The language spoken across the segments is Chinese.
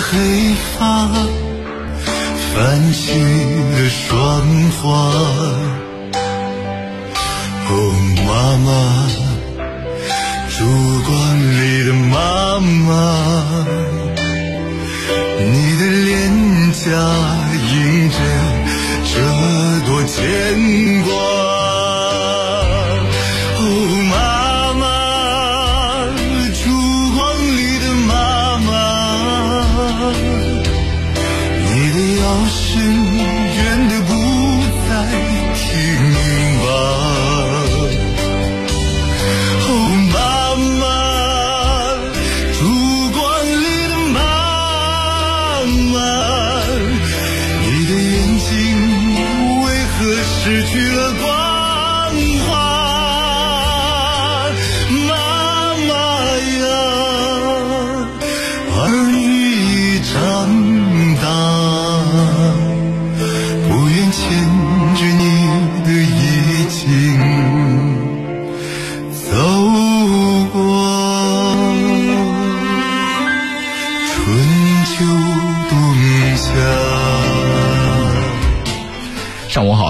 黑发泛起了霜花。哦，妈妈，烛光里的妈妈，你的脸颊映着这朵牵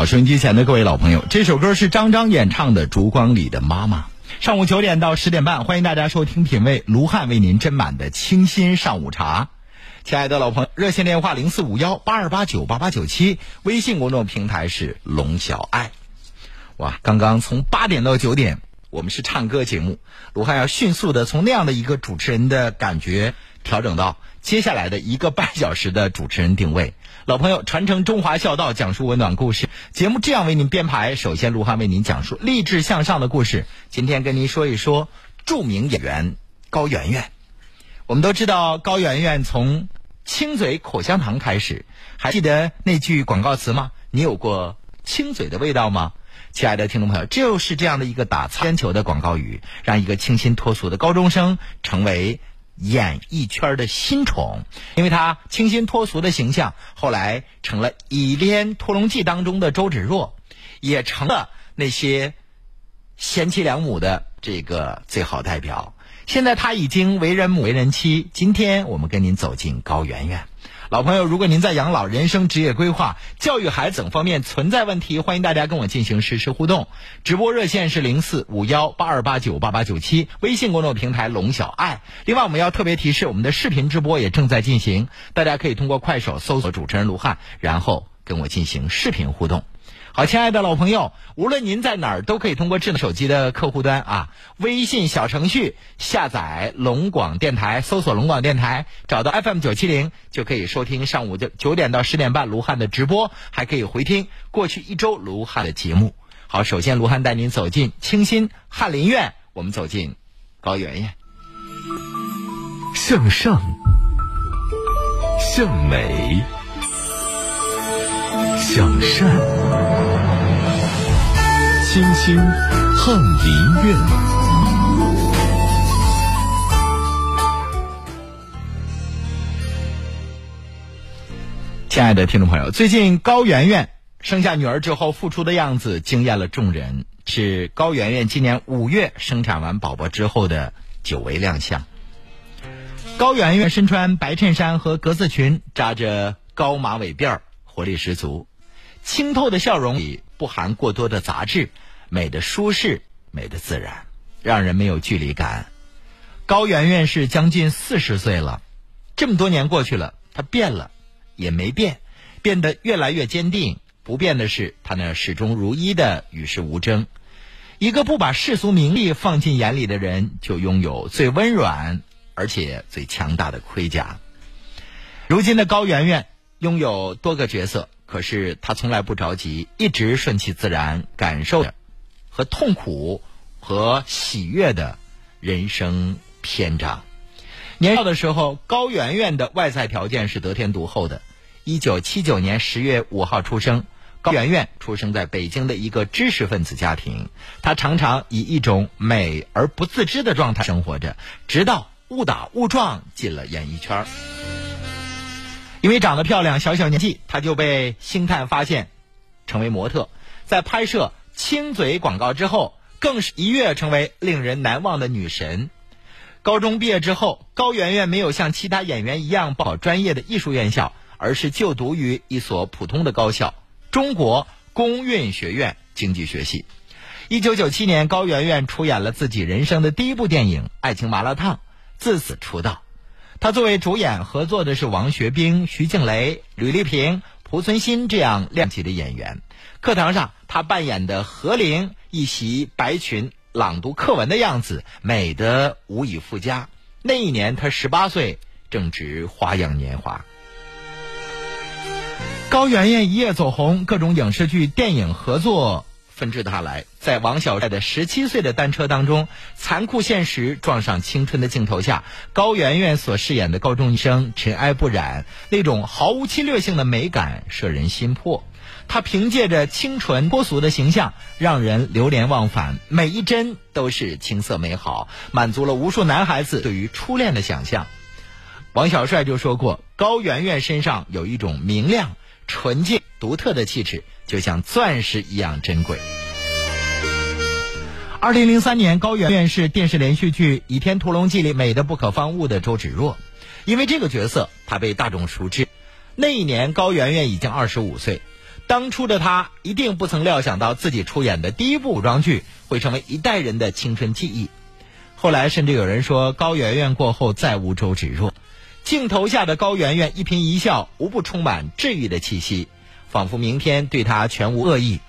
收音机前的各位老朋友，这首歌是张张演唱的《烛光里的妈妈》。上午九点到十点半，欢迎大家收听品味卢汉为您斟满的清新上午茶。亲爱的老朋友，热线电话零四五幺八二八九八八九七，微信公众平台是龙小爱。哇，刚刚从八点到九点，我们是唱歌节目，卢汉要迅速的从那样的一个主持人的感觉调整到接下来的一个半小时的主持人定位。老朋友，传承中华孝道，讲述温暖故事。节目这样为您编排：首先，卢汉为您讲述励志向上的故事。今天跟您说一说著名演员高圆圆。我们都知道高圆圆从亲嘴口香糖开始，还记得那句广告词吗？你有过亲嘴的味道吗？亲爱的听众朋友，就是这样的一个打擦边球的广告语，让一个清新脱俗的高中生成为。演艺圈的新宠，因为他清新脱俗的形象，后来成了《倚天屠龙记》当中的周芷若，也成了那些贤妻良母的这个最好代表。现在他已经为人母、为人妻。今天我们跟您走进高圆圆。老朋友，如果您在养老、人生、职业规划、教育孩子等方面存在问题，欢迎大家跟我进行实时互动。直播热线是零四五幺八二八九八八九七，微信公众平台龙小爱。另外，我们要特别提示，我们的视频直播也正在进行，大家可以通过快手搜索主持人卢汉，然后跟我进行视频互动。好，亲爱的老朋友，无论您在哪儿，都可以通过智能手机的客户端啊，微信小程序下载龙广电台，搜索龙广电台，找到 FM 九七零，就可以收听上午的九点到十点半卢汉的直播，还可以回听过去一周卢汉的节目。好，首先卢汉带您走进清新翰林院，我们走进高圆圆，向上，向美。向善，清新翰林院。亲爱的听众朋友，最近高圆圆生下女儿之后，复出的样子惊艳了众人。是高圆圆今年五月生产完宝宝之后的久违亮相。高圆圆身穿白衬衫和格子裙，扎着高马尾辫儿，活力十足。清透的笑容里不含过多的杂质，美的舒适，美的自然，让人没有距离感。高圆圆是将近四十岁了，这么多年过去了，她变了，也没变，变得越来越坚定。不变的是，她那始终如一的与世无争。一个不把世俗名利放进眼里的人，就拥有最温软而且最强大的盔甲。如今的高圆圆拥有多个角色。可是他从来不着急，一直顺其自然，感受着和痛苦和喜悦的人生篇章。年少的时候，高圆圆的外在条件是得天独厚的。一九七九年十月五号出生，高圆圆出生在北京的一个知识分子家庭。她常常以一种美而不自知的状态生活着，直到误打误撞进了演艺圈。因为长得漂亮，小小年纪她就被星探发现，成为模特。在拍摄亲嘴广告之后，更是一跃成为令人难忘的女神。高中毕业之后，高圆圆没有像其他演员一样报专业的艺术院校，而是就读于一所普通的高校——中国工运学院经济学系。一九九七年，高圆圆出演了自己人生的第一部电影《爱情麻辣烫》，自此出道。他作为主演，合作的是王学兵、徐静蕾、吕丽萍、濮存昕这样亮级的演员。课堂上，他扮演的何玲一袭白裙朗读课文的样子，美得无以复加。那一年，他十八岁，正值花样年华。高圆圆一夜走红，各种影视剧、电影合作。纷至沓来，在王小帅的十七岁的单车当中，残酷现实撞上青春的镜头下，高圆圆所饰演的高中生尘埃不染，那种毫无侵略性的美感摄人心魄。她凭借着清纯脱俗的形象，让人流连忘返，每一帧都是青涩美好，满足了无数男孩子对于初恋的想象。王小帅就说过，高圆圆身上有一种明亮、纯净、独特的气质。就像钻石一样珍贵。二零零三年，高圆圆是电视连续剧《倚天屠龙记》里美的不可方物的周芷若，因为这个角色，她被大众熟知。那一年，高圆圆已经二十五岁，当初的她一定不曾料想到自己出演的第一部古装剧会成为一代人的青春记忆。后来，甚至有人说，高圆圆过后再无周芷若。镜头下的高圆圆一颦一笑，无不充满治愈的气息。仿佛明天对他全无恶意，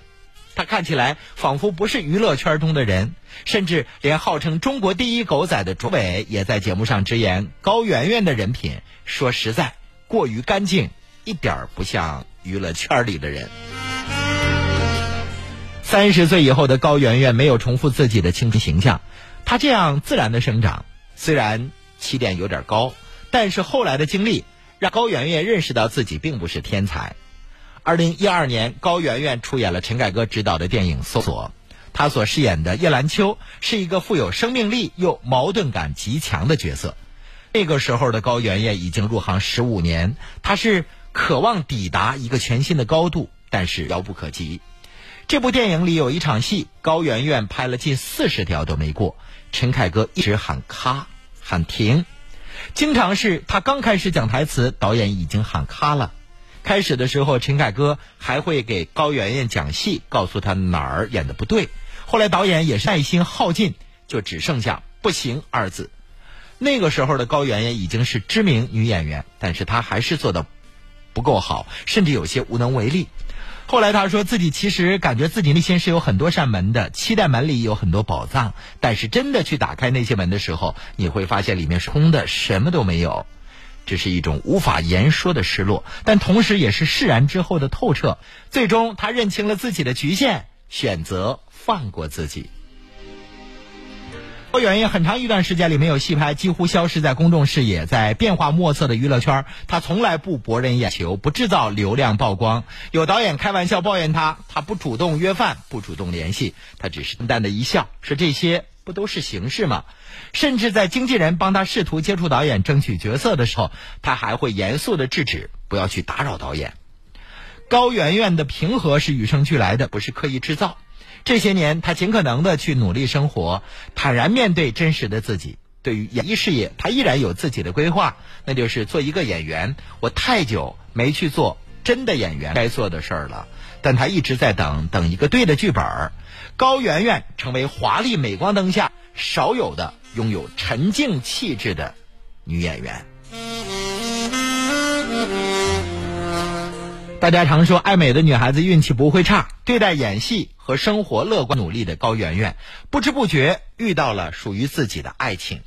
他看起来仿佛不是娱乐圈中的人，甚至连号称中国第一狗仔的卓伟也在节目上直言：高圆圆的人品，说实在过于干净，一点儿不像娱乐圈里的人。三十岁以后的高圆圆没有重复自己的青春形象，她这样自然的生长，虽然起点有点高，但是后来的经历让高圆圆认识到自己并不是天才。二零一二年，高圆圆出演了陈凯歌执导的电影《搜索》，她所饰演的叶兰秋是一个富有生命力又矛盾感极强的角色。那个时候的高圆圆已经入行十五年，她是渴望抵达一个全新的高度，但是遥不可及。这部电影里有一场戏，高圆圆拍了近四十条都没过，陈凯歌一直喊咔喊停，经常是他刚开始讲台词，导演已经喊咔了。开始的时候，陈凯歌还会给高圆圆讲戏，告诉她哪儿演的不对。后来导演也是耐心耗尽，就只剩下“不行”二字。那个时候的高圆圆已经是知名女演员，但是她还是做的不够好，甚至有些无能为力。后来她说自己其实感觉自己内心是有很多扇门的，期待门里有很多宝藏，但是真的去打开那些门的时候，你会发现里面是空的，什么都没有。这是一种无法言说的失落，但同时也是释然之后的透彻。最终，他认清了自己的局限，选择放过自己。高圆圆很长一段时间里没有戏拍，几乎消失在公众视野。在变化莫测的娱乐圈，他从来不博人眼球，不制造流量曝光。有导演开玩笑抱怨他，他不主动约饭，不主动联系，他只是淡淡的一笑，说这些。不都是形式吗？甚至在经纪人帮他试图接触导演、争取角色的时候，他还会严肃的制止，不要去打扰导演。高圆圆的平和是与生俱来的，不是刻意制造。这些年，他尽可能的去努力生活，坦然面对真实的自己。对于演艺事业，他依然有自己的规划，那就是做一个演员。我太久没去做真的演员该做的事儿了，但他一直在等等一个对的剧本儿。高圆圆成为华丽镁光灯下少有的拥有沉静气质的女演员。大家常说，爱美的女孩子运气不会差。对待演戏和生活乐观努力的高圆圆，不知不觉遇到了属于自己的爱情。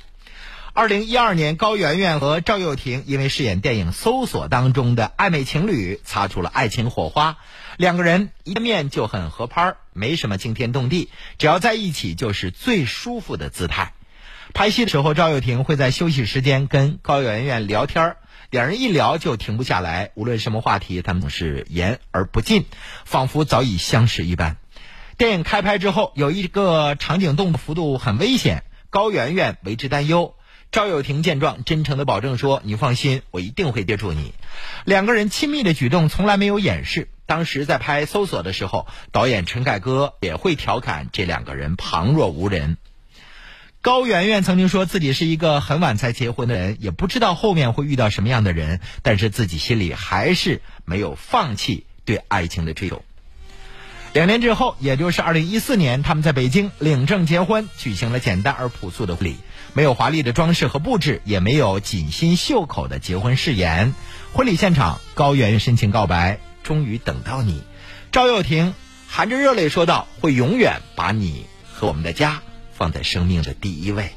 二零一二年，高圆圆和赵又廷因为饰演电影《搜索》当中的暧昧情侣，擦出了爱情火花。两个人一见面就很合拍，没什么惊天动地，只要在一起就是最舒服的姿态。拍戏的时候，赵又廷会在休息时间跟高圆圆聊天两人一聊就停不下来，无论什么话题，他们总是言而不尽，仿佛早已相识一般。电影开拍之后，有一个场景动幅度很危险，高圆圆为之担忧。赵又廷见状，真诚的保证说：“你放心，我一定会接住你。”两个人亲密的举动从来没有掩饰。当时在拍《搜索》的时候，导演陈凯歌也会调侃这两个人旁若无人。高圆圆曾经说自己是一个很晚才结婚的人，也不知道后面会遇到什么样的人，但是自己心里还是没有放弃对爱情的追求。两年之后，也就是二零一四年，他们在北京领证结婚，举行了简单而朴素的婚礼，没有华丽的装饰和布置，也没有锦心绣口的结婚誓言。婚礼现场，高圆圆深情告白：“终于等到你。”赵又廷含着热泪说道：“会永远把你和我们的家。”放在生命的第一位。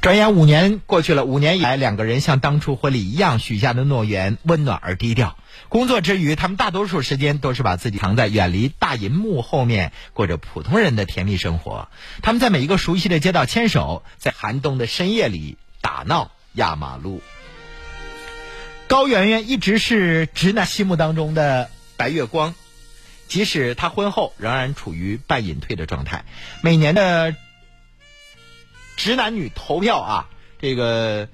转眼五年过去了，五年以来，两个人像当初婚礼一样许下的诺言，温暖而低调。工作之余，他们大多数时间都是把自己藏在远离大银幕后面，过着普通人的甜蜜生活。他们在每一个熟悉的街道牵手，在寒冬的深夜里打闹压马路。高圆圆一直是直男心目当中的白月光。即使她婚后仍然处于半隐退的状态，每年的直男女投票啊，这个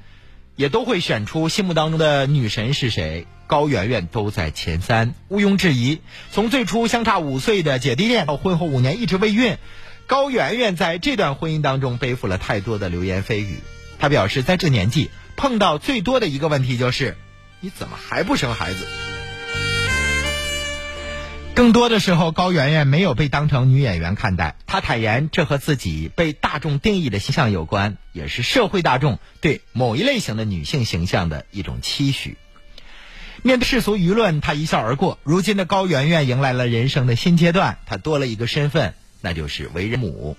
也都会选出心目当中的女神是谁。高圆圆都在前三，毋庸置疑。从最初相差五岁的姐弟恋，到婚后五年一直未孕，高圆圆在这段婚姻当中背负了太多的流言蜚语。她表示，在这年纪碰到最多的一个问题就是：你怎么还不生孩子？更多的时候，高圆圆没有被当成女演员看待。她坦言，这和自己被大众定义的形象有关，也是社会大众对某一类型的女性形象的一种期许。面对世俗舆论，她一笑而过。如今的高圆圆迎来了人生的新阶段，她多了一个身份，那就是为人母。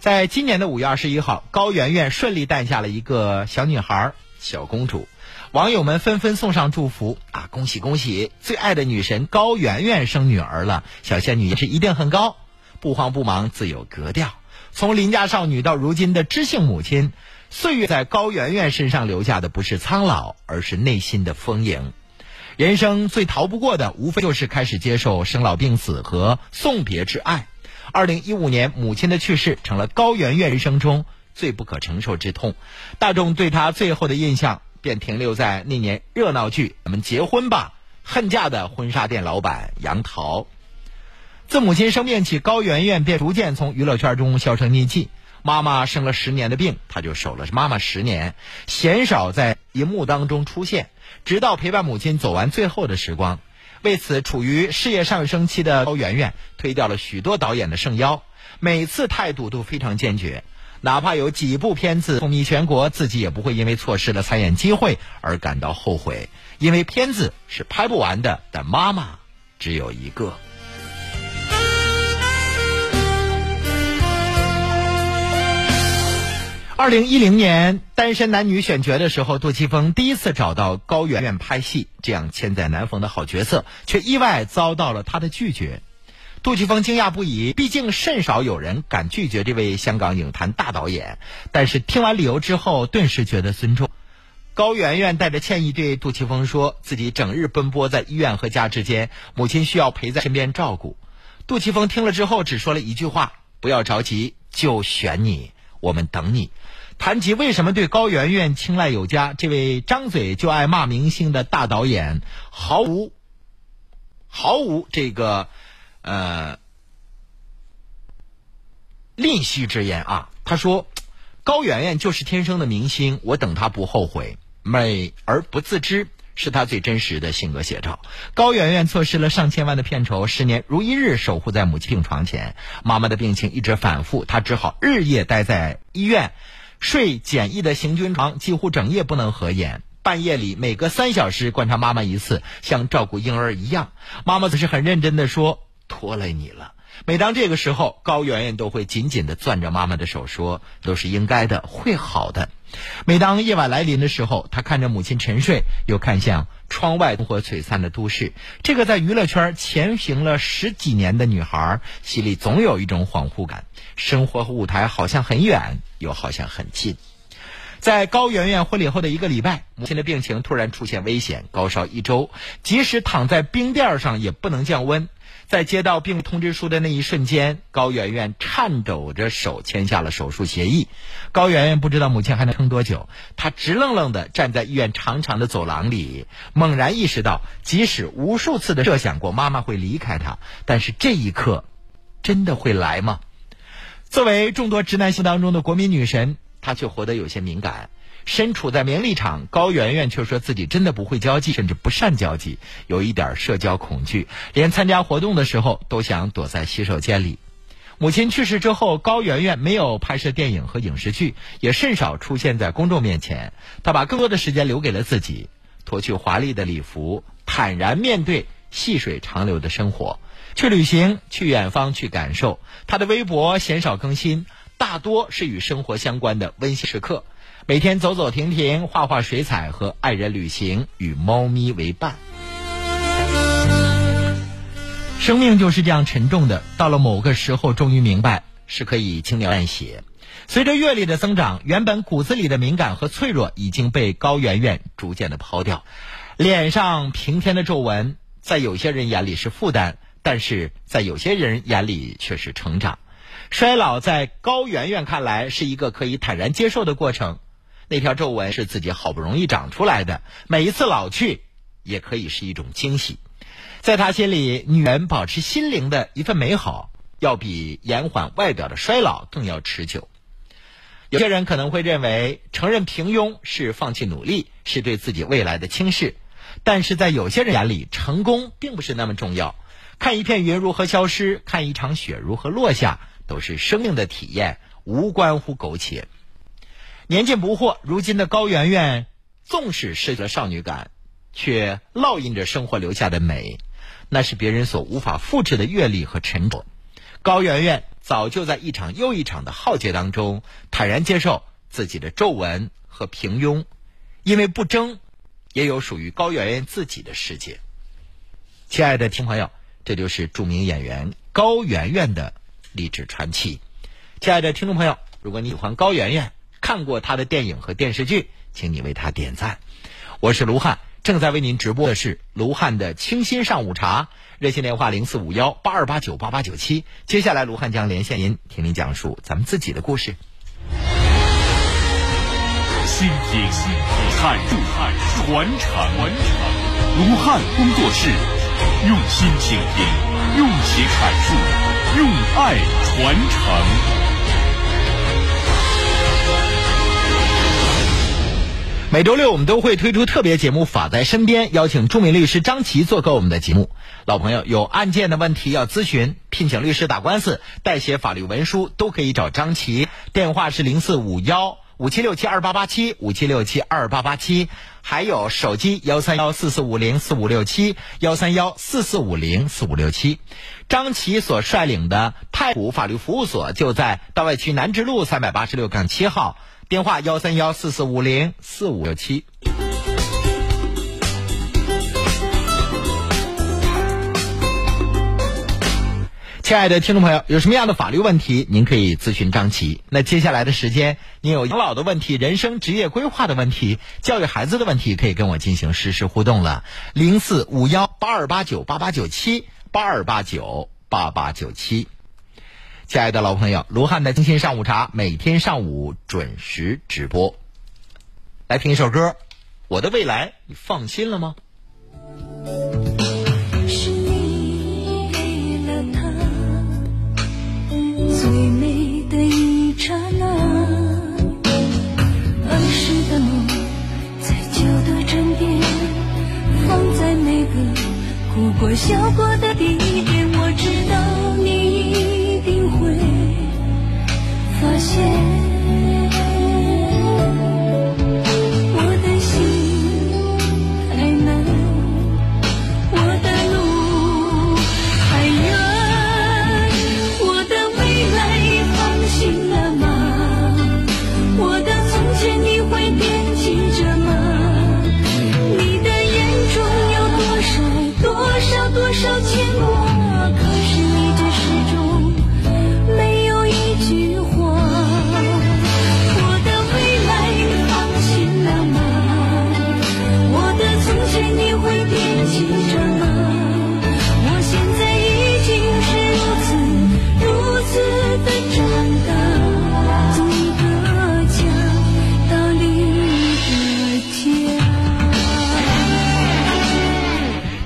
在今年的五月二十一号，高圆圆顺利诞下了一个小女孩儿，小公主。网友们纷纷送上祝福啊！恭喜恭喜，最爱的女神高圆圆生女儿了，小仙女也是一定很高，不慌不忙自有格调。从邻家少女到如今的知性母亲，岁月在高圆圆身上留下的不是苍老，而是内心的丰盈。人生最逃不过的，无非就是开始接受生老病死和送别之爱。二零一五年，母亲的去世成了高圆圆人生中最不可承受之痛，大众对她最后的印象。便停留在那年热闹剧《咱们结婚吧》，恨嫁的婚纱店老板杨桃。自母亲生病起，高圆圆便逐渐从娱乐圈中销声匿迹。妈妈生了十年的病，她就守了妈妈十年，鲜少在荧幕当中出现，直到陪伴母亲走完最后的时光。为此，处于事业上升期的高圆圆推掉了许多导演的圣邀，每次态度都非常坚决。哪怕有几部片子风靡全国，自己也不会因为错失了参演机会而感到后悔，因为片子是拍不完的。但妈妈只有一个。二零一零年单身男女选角的时候，杜琪峰第一次找到高圆圆拍戏，这样千载难逢的好角色，却意外遭到了他的拒绝。杜琪峰惊讶不已，毕竟甚少有人敢拒绝这位香港影坛大导演。但是听完理由之后，顿时觉得尊重。高圆圆带着歉意对杜琪峰说：“自己整日奔波在医院和家之间，母亲需要陪在身边照顾。”杜琪峰听了之后，只说了一句话：“不要着急，就选你，我们等你。”谈及为什么对高圆圆青睐有加，这位张嘴就爱骂明星的大导演，毫无毫无这个。呃，吝惜之言啊，他说：“高圆圆就是天生的明星，我等她不后悔，美而不自知，是她最真实的性格写照。”高圆圆错失了上千万的片酬，十年如一日守护在母亲病床前，妈妈的病情一直反复，她只好日夜待在医院，睡简易的行军床，几乎整夜不能合眼。半夜里每隔三小时观察妈妈一次，像照顾婴儿一样。妈妈则是很认真的说。拖累你了。每当这个时候，高圆圆都会紧紧的攥着妈妈的手，说：“都是应该的，会好的。”每当夜晚来临的时候，她看着母亲沉睡，又看向窗外灯火璀璨的都市。这个在娱乐圈前行了十几年的女孩，心里总有一种恍惚感：生活和舞台好像很远，又好像很近。在高圆圆婚礼后的一个礼拜，母亲的病情突然出现危险，高烧一周，即使躺在冰垫上也不能降温。在接到病通知书的那一瞬间，高圆圆颤抖着手签下了手术协议。高圆圆不知道母亲还能撑多久，她直愣愣地站在医院长长的走廊里，猛然意识到，即使无数次的设想过妈妈会离开她，但是这一刻，真的会来吗？作为众多直男心当中的国民女神，她却活得有些敏感。身处在名利场，高圆圆却说自己真的不会交际，甚至不善交际，有一点社交恐惧，连参加活动的时候都想躲在洗手间里。母亲去世之后，高圆圆没有拍摄电影和影视剧，也甚少出现在公众面前。她把更多的时间留给了自己，脱去华丽的礼服，坦然面对细水长流的生活，去旅行，去远方，去感受。她的微博鲜少更新，大多是与生活相关的温馨时刻。每天走走停停，画画水彩，和爱人旅行，与猫咪为伴。生命就是这样沉重的，到了某个时候，终于明白是可以轻描淡写。随着阅历的增长，原本骨子里的敏感和脆弱已经被高圆圆逐渐的抛掉。脸上平添的皱纹，在有些人眼里是负担，但是在有些人眼里却是成长。衰老在高圆圆看来是一个可以坦然接受的过程。那条皱纹是自己好不容易长出来的，每一次老去也可以是一种惊喜。在他心里，女人保持心灵的一份美好，要比延缓外表的衰老更要持久。有些人可能会认为，承认平庸是放弃努力，是对自己未来的轻视。但是在有些人眼里，成功并不是那么重要。看一片云如何消失，看一场雪如何落下，都是生命的体验，无关乎苟且。年近不惑，如今的高圆圆，纵使失去了少女感，却烙印着生活留下的美，那是别人所无法复制的阅历和沉着。高圆圆早就在一场又一场的浩劫当中，坦然接受自己的皱纹和平庸，因为不争，也有属于高圆圆自己的世界。亲爱的听朋友，这就是著名演员高圆圆的励志传奇。亲爱的听众朋友，如果你喜欢高圆圆，看过她的电影和电视剧，请你为她点赞。我是卢汉，正在为您直播的是卢汉的清新上午茶，热线电话零四五幺八二八九八八九七。接下来，卢汉将连线您，听您讲述咱们自己的故事。倾听、阐述、传承，卢汉工作室用心倾听，用情阐述，用爱传承。每周六我们都会推出特别节目《法在身边》，邀请著名律师张琪做客我们的节目。老朋友有案件的问题要咨询，聘请律师打官司、代写法律文书，都可以找张琪。电话是零四五幺五七六七二八八七五七六七二八八七，还有手机幺三幺四四五零四五六七幺三幺四四五零四五六七。张琪所率领的太古法律服务所就在道外区南直路三百八十六杠七号。电话幺三幺四四五零四五六七。亲爱的听众朋友，有什么样的法律问题，您可以咨询张琪。那接下来的时间，您有养老的问题、人生职业规划的问题、教育孩子的问题，可以跟我进行实时互动了。零四五幺八二八九八八九七八二八九八八九七。亲爱的老朋友，卢汉的精心上午茶每天上午准时直播。来听一首歌，《我的未来》，你放心了吗？最美的一刹那，儿时的梦在旧的枕边，放在每个哭过笑过的地点，我知道你一定会。发现。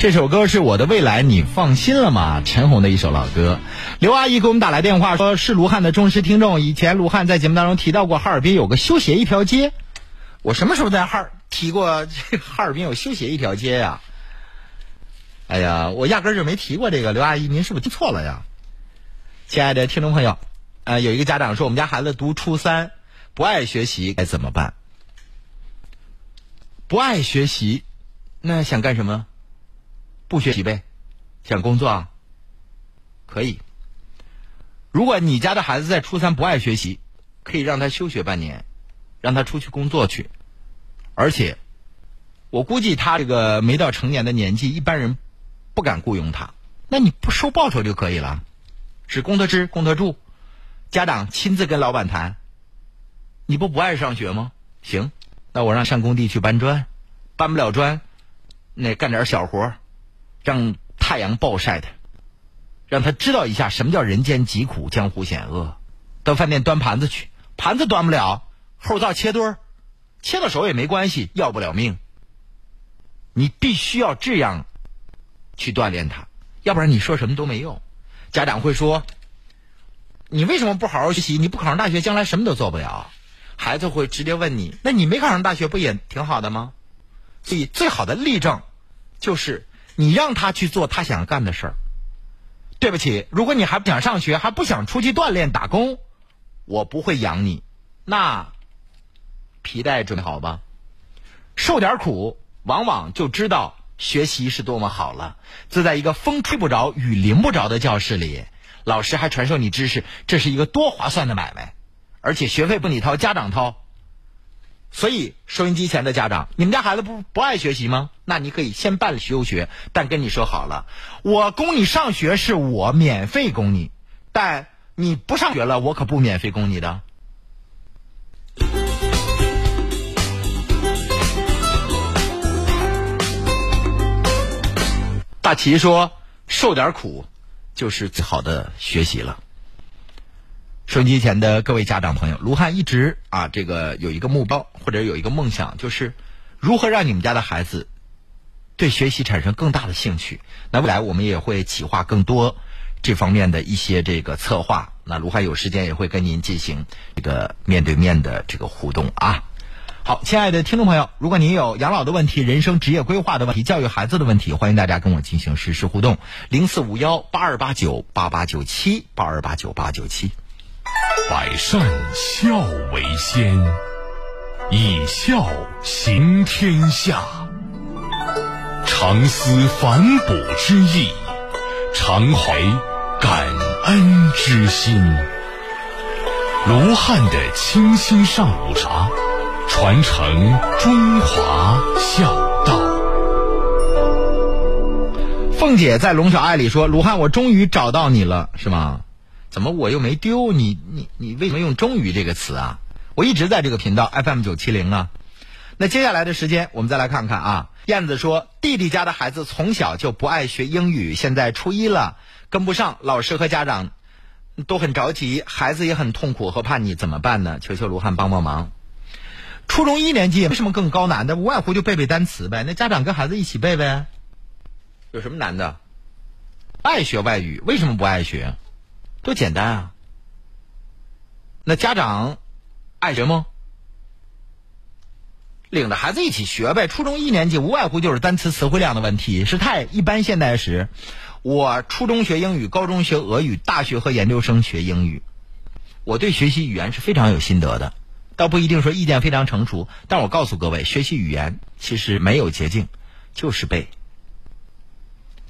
这首歌是我的未来，你放心了吗？陈红的一首老歌。刘阿姨给我们打来电话，说是卢汉的忠实听众。以前卢汉在节目当中提到过，哈尔滨有个修鞋一条街。我什么时候在哈尔提过这哈尔滨有修鞋一条街呀？哎呀，我压根儿就没提过这个。刘阿姨，您是不是听错了呀？亲爱的听众朋友，呃，有一个家长说，我们家孩子读初三，不爱学习，该怎么办？不爱学习，那想干什么？不学习呗，想工作啊？可以。如果你家的孩子在初三不爱学习，可以让他休学半年，让他出去工作去。而且，我估计他这个没到成年的年纪，一般人不敢雇佣他。那你不收报酬就可以了，只供他吃，供他住，家长亲自跟老板谈。你不不爱上学吗？行，那我让上工地去搬砖，搬不了砖，那干点小活让太阳暴晒他，让他知道一下什么叫人间疾苦、江湖险恶。到饭店端盘子去，盘子端不了，后灶切墩儿，切到手也没关系，要不了命。你必须要这样去锻炼他，要不然你说什么都没用。家长会说：“你为什么不好好学习？你不考上大学，将来什么都做不了。”孩子会直接问你：“那你没考上大学，不也挺好的吗？”所以，最好的例证就是。你让他去做他想干的事儿。对不起，如果你还不想上学，还不想出去锻炼打工，我不会养你。那皮带准备好吧，受点苦，往往就知道学习是多么好了。坐在一个风吹不着、雨淋不着的教室里，老师还传授你知识，这是一个多划算的买卖。而且学费不你掏，家长掏。所以，收音机前的家长，你们家孩子不不爱学习吗？那你可以先办休学，但跟你说好了，我供你上学是我免费供你，但你不上学了，我可不免费供你的。大齐说：“受点苦，就是最好的学习了。”收音机前的各位家长朋友，卢汉一直啊，这个有一个目标或者有一个梦想，就是如何让你们家的孩子对学习产生更大的兴趣。那未来我们也会企划更多这方面的一些这个策划。那卢汉有时间也会跟您进行这个面对面的这个互动啊。好，亲爱的听众朋友，如果您有养老的问题、人生职业规划的问题、教育孩子的问题，欢迎大家跟我进行实时互动，零四五幺八二八九八八九七八二八九八九七。百善孝为先，以孝行天下。常思反哺之意，常怀感恩之心。卢汉的清新上午茶，传承中华孝道。凤姐在龙小爱里说：“卢汉，我终于找到你了，是吗？”怎么我又没丢你？你你为什么用“终于”这个词啊？我一直在这个频道 FM 九七零啊。那接下来的时间，我们再来看看啊。燕子说，弟弟家的孩子从小就不爱学英语，现在初一了，跟不上，老师和家长都很着急，孩子也很痛苦和叛逆，怎么办呢？求求卢汉帮帮忙。初中一年级也没什么更高难的，无外乎就背背单词呗。那家长跟孩子一起背呗，有什么难的？爱学外语，为什么不爱学？多简单啊！那家长爱学吗？领着孩子一起学呗。初中一年级无外乎就是单词词汇量的问题，是太一般现代史。我初中学英语，高中学俄语，大学和研究生学英语。我对学习语言是非常有心得的，倒不一定说意见非常成熟。但我告诉各位，学习语言其实没有捷径，就是背。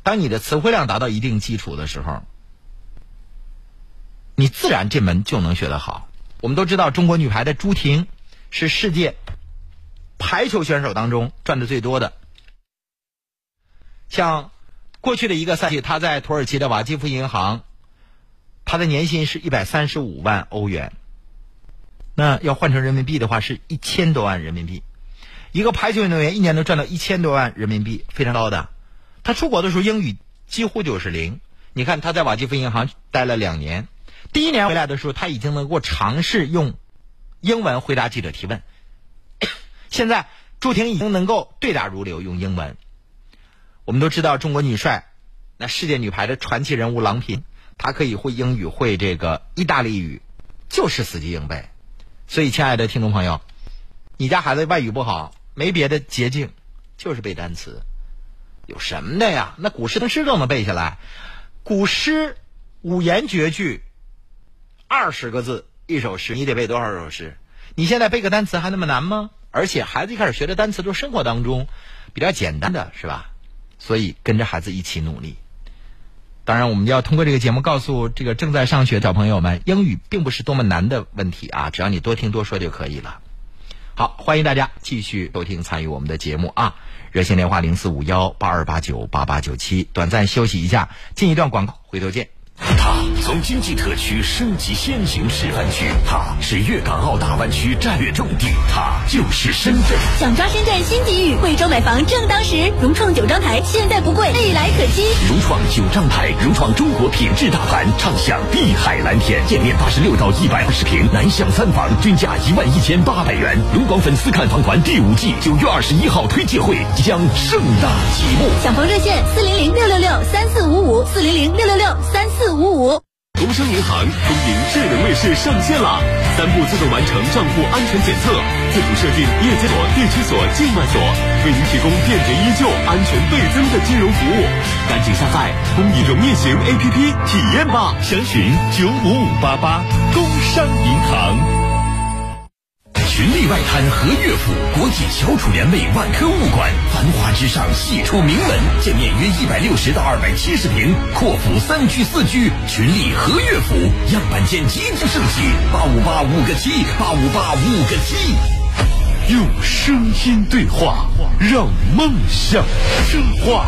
当你的词汇量达到一定基础的时候。你自然这门就能学得好。我们都知道，中国女排的朱婷是世界排球选手当中赚的最多的。像过去的一个赛季，她在土耳其的瓦基夫银行，她的年薪是一百三十五万欧元。那要换成人民币的话，是一千多万人民币。一个排球运动员一年能赚到一千多万人民币，非常高的。他出国的时候英语几乎就是零。你看他在瓦基夫银行待了两年。第一年回来的时候，他已经能够尝试用英文回答记者提问。现在朱婷已经能够对答如流用英文。我们都知道中国女帅，那世界女排的传奇人物郎平，她可以会英语，会这个意大利语，就是死记硬背。所以，亲爱的听众朋友，你家孩子外语不好，没别的捷径，就是背单词。有什么的呀？那古诗的诗都能背下来，古诗五言绝句，二十个字一首诗，你得背多少首诗？你现在背个单词还那么难吗？而且孩子一开始学的单词都是生活当中比较简单的是吧？所以跟着孩子一起努力。当然，我们要通过这个节目告诉这个正在上学的小朋友们，英语并不是多么难的问题啊，只要你多听多说就可以了。好，欢迎大家继续收听参与我们的节目啊！热线电话零四五幺八二八九八八九七，短暂休息一下，进一段广告，回头见。从经济特区升级先行示范区，它是粤港澳大湾区战略重地，它就是深圳。想抓深圳新机遇，贵州买房正当时。融创九张台现在不贵，未来可期。融创九张台，融创中国品质大盘，畅享碧海蓝天。建面八十六到一百二十平，南向三房，均价一万一千八百元。龙广粉丝看房团第五季九月二十一号推介会即将盛大启幕。抢房热线：四零零六六六三四五五，四零零六六六三四五五。工商银行工银智能卫士上线啦！三步自动完成账户安全检测，自主设定业绩锁、电区锁、境外锁，为您提供便捷依旧、安全倍增的金融服务。赶紧下载工银融业行 APP 体验吧！详询九五五八八。工商银行。群力外滩和悦府国际翘楚联袂万科物管，繁华之上系出名门，建面约一百六十到二百七十平，阔府三居四居，群力和悦府样板间即将升级，八五八五个七，八五八五个七。用声音对话，让梦想升华。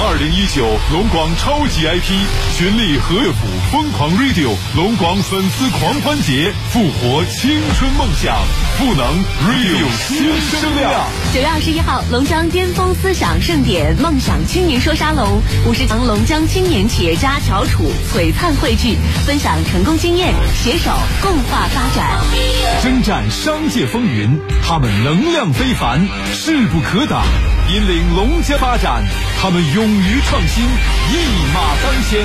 二零一九龙广超级 IP 群力和乐府疯狂 Radio 龙广粉丝狂欢节，复活青春梦想，赋能 Radio 新声量。九月二十一号，龙江巅峰思想盛典梦想青年说沙龙，五十强龙江青年企业家翘楚璀璨汇聚，分享成功经验，携手共话发展，征战商界风云。他们能量非凡，势不可挡，引领龙江发展。他们勇于创新，一马当先。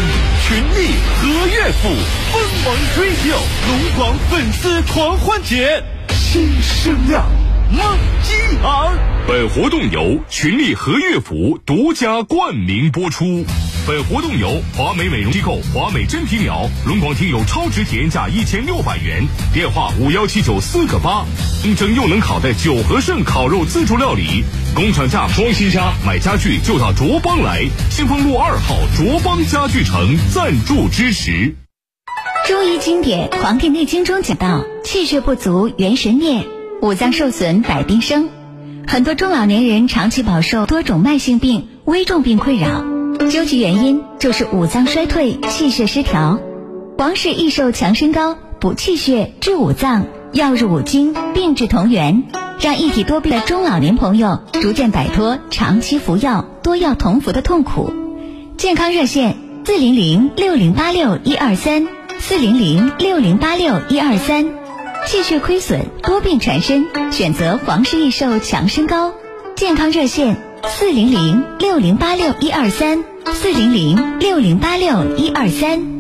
群力和乐府，锋芒追就，龙广粉丝狂欢节，新声量，梦激昂。本活动由群力和乐府独家冠名播出。本活动由华美美容机构华美真皮秒龙广听友超值体验价一千六百元，电话五幺七九四个八，清蒸又能烤的九和盛烤肉自助料理，工厂价装新家买家具就到卓邦来，新丰路二号卓邦家具城赞助支持。中医经典《黄帝内经》中讲到，气血不足元神灭，五脏受损百病生。很多中老年人长期饱受多种慢性病、危重病困扰。究其原因，就是五脏衰退、气血失调。王氏益寿强身膏补气血、治五脏，药入五经，病治同源，让一体多病的中老年朋友逐渐摆脱长期服药、多药同服的痛苦。健康热线：四零零六零八六一二三，四零零六零八六一二三。气血亏损、多病缠身，选择皇氏益寿强身膏。健康热线。四零零六零八六一二三，四零零六零八六一二三。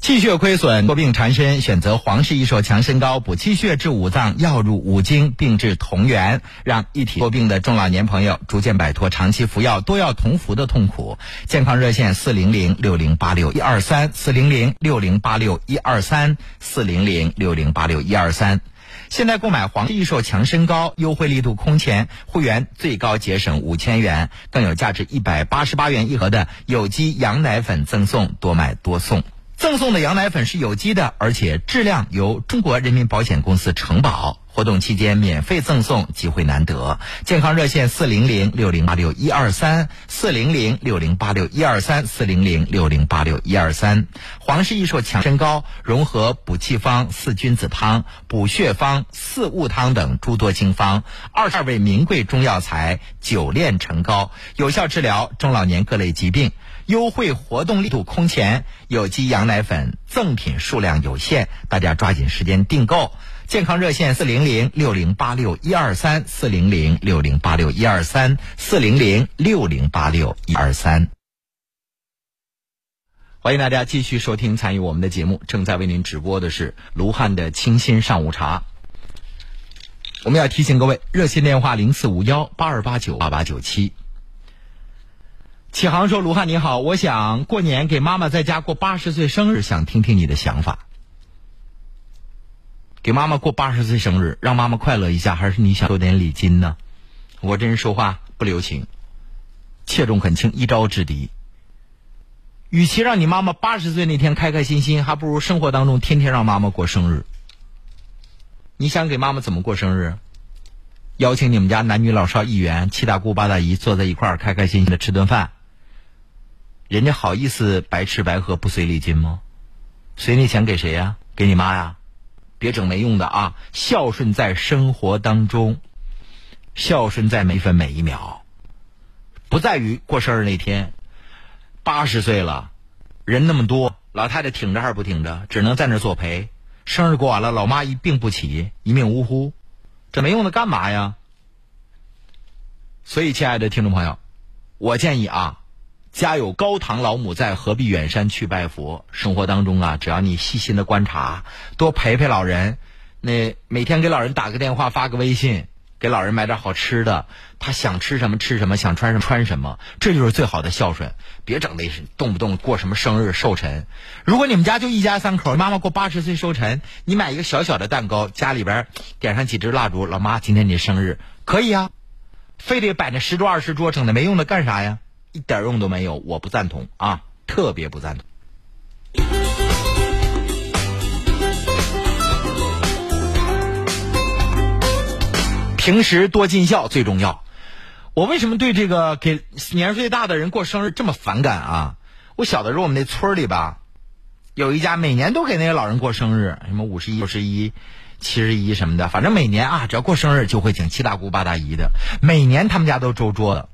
气血亏损、多病缠身，选择皇氏益寿强身膏，补气血、治五脏，药入五经，病治同源，让一体多病的中老年朋友逐渐摆脱长期服药、多药同服的痛苦。健康热线：四零零六零八六一二三，四零零六零八六一二三，四零零六零八六一二三。现在购买黄帝益寿强身膏，优惠力度空前，会员最高节省五千元，更有价值一百八十八元一盒的有机羊奶粉赠送，多买多送。赠送的羊奶粉是有机的，而且质量由中国人民保险公司承保。活动期间免费赠送，机会难得。健康热线：四零零六零八六一二三，四零零六零八六一二三，四零零六零八六一二三。皇氏益寿强身膏融合补气方、四君子汤、补血方、四物汤等诸多经方，二十二味名贵中药材久炼成膏，有效治疗中老年各类疾病。优惠活动力度空前，有机羊奶粉赠品数量有限，大家抓紧时间订购。健康热线四零零六零八六一二三四零零六零八六一二三四零零六零八六一二三。欢迎大家继续收听参与我们的节目，正在为您直播的是卢汉的清新上午茶。我们要提醒各位，热线电话零四五幺八二八九八八九七。启航说：“卢汉你好，我想过年给妈妈在家过八十岁生日，想听听你的想法。给妈妈过八十岁生日，让妈妈快乐一下，还是你想收点礼金呢？我这人说话不留情，切中很轻，一招制敌。与其让你妈妈八十岁那天开开心心，还不如生活当中天天让妈妈过生日。你想给妈妈怎么过生日？邀请你们家男女老少一员，七大姑八大姨坐在一块儿，开开心心的吃顿饭。人家好意思白吃白喝不随礼金吗？随那钱给谁呀？给你妈呀？别整没用的啊！孝顺在生活当中，孝顺在每分每一秒，不在于过生日那天。八十岁了，人那么多，老太太挺着还是不挺着？只能在那作陪。生日过完了，老妈一病不起，一命呜呼，这没用的干嘛呀？所以，亲爱的听众朋友，我建议啊，家有高堂老母在，何必远山去拜佛？生活当中啊，只要你细心的观察，多陪陪老人，那每天给老人打个电话，发个微信。给老人买点好吃的，他想吃什么吃什么，想穿什么穿什么，这就是最好的孝顺。别整那些动不动过什么生日寿辰。如果你们家就一家三口，妈妈过八十岁寿辰，你买一个小小的蛋糕，家里边点上几支蜡烛，老妈今天你生日可以啊，非得摆那十桌二十桌整的没用的干啥呀？一点用都没有，我不赞同啊，特别不赞同。平时多尽孝最重要。我为什么对这个给年岁大的人过生日这么反感啊？我小的时候我们那村里吧，有一家每年都给那些老人过生日，什么五十一、六十一、七十一什么的，反正每年啊，只要过生日就会请七大姑八大姨的。每年他们家都周桌的。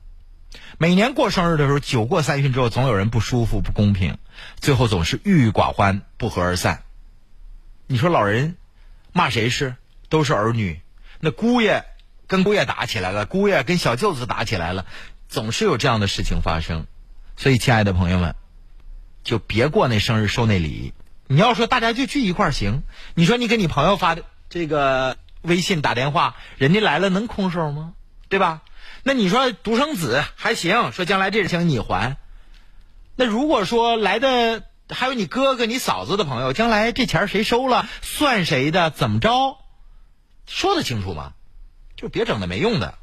每年过生日的时候，酒过三巡之后，总有人不舒服、不公平，最后总是郁郁寡欢、不和而散。你说老人骂谁是？都是儿女，那姑爷。跟姑爷打起来了，姑爷跟小舅子打起来了，总是有这样的事情发生。所以，亲爱的朋友们，就别过那生日收那礼。你要说大家就聚一块儿行，你说你给你朋友发的这个微信打电话，人家来了能空手吗？对吧？那你说独生子还行，说将来这钱你还。那如果说来的还有你哥哥、你嫂子的朋友，将来这钱谁收了，算谁的？怎么着？说得清楚吗？就别整那没用的。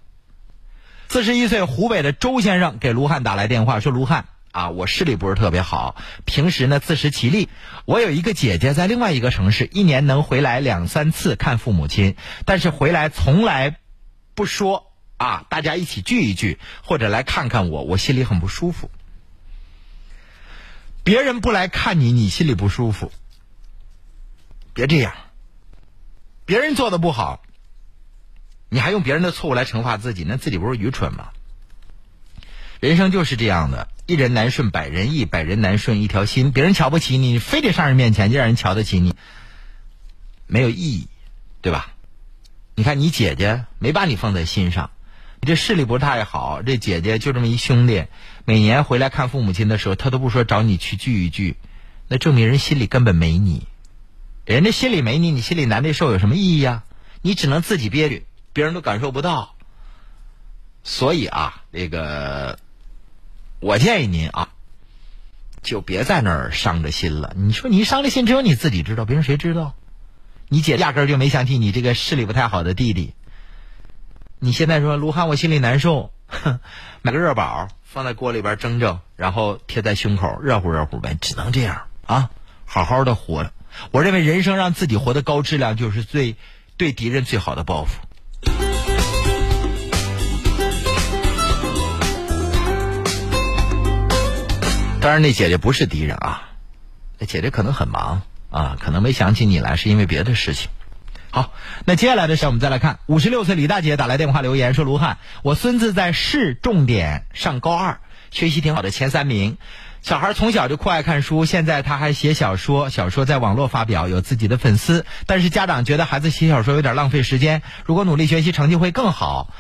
四十一岁湖北的周先生给卢汉打来电话说：“卢汉啊，我视力不是特别好，平时呢自食其力。我有一个姐姐在另外一个城市，一年能回来两三次看父母亲，但是回来从来不说啊，大家一起聚一聚或者来看看我，我心里很不舒服。别人不来看你，你心里不舒服。别这样，别人做的不好。”你还用别人的错误来惩罚自己，那自己不是愚蠢吗？人生就是这样的，一人难顺百人意，百人难顺一条心。别人瞧不起你，你非得上人面前就让人瞧得起你，没有意义，对吧？你看你姐姐没把你放在心上，你这视力不太好，这姐姐就这么一兄弟，每年回来看父母亲的时候，他都不说找你去聚一聚，那证明人心里根本没你。人家心里没你，你心里难受有什么意义呀？你只能自己憋屈。别人都感受不到，所以啊，这个我建议您啊，就别在那儿伤着心了。你说你伤着心，只有你自己知道，别人谁知道？你姐压根儿就没想起你这个视力不太好的弟弟。你现在说卢汉，我心里难受，买个热宝放在锅里边蒸蒸，然后贴在胸口，热乎热乎呗，只能这样啊，好好的活着。我认为人生让自己活得高质量，就是最对敌人最好的报复。当然，那姐姐不是敌人啊，那姐姐可能很忙啊，可能没想起你来，是因为别的事情。好，那接下来的事我们再来看，五十六岁李大姐打来电话留言说：“卢汉，我孙子在市重点上高二，学习挺好的，前三名，小孩从小就酷爱看书，现在他还写小说，小说在网络发表，有自己的粉丝。但是家长觉得孩子写小说有点浪费时间，如果努力学习，成绩会更好。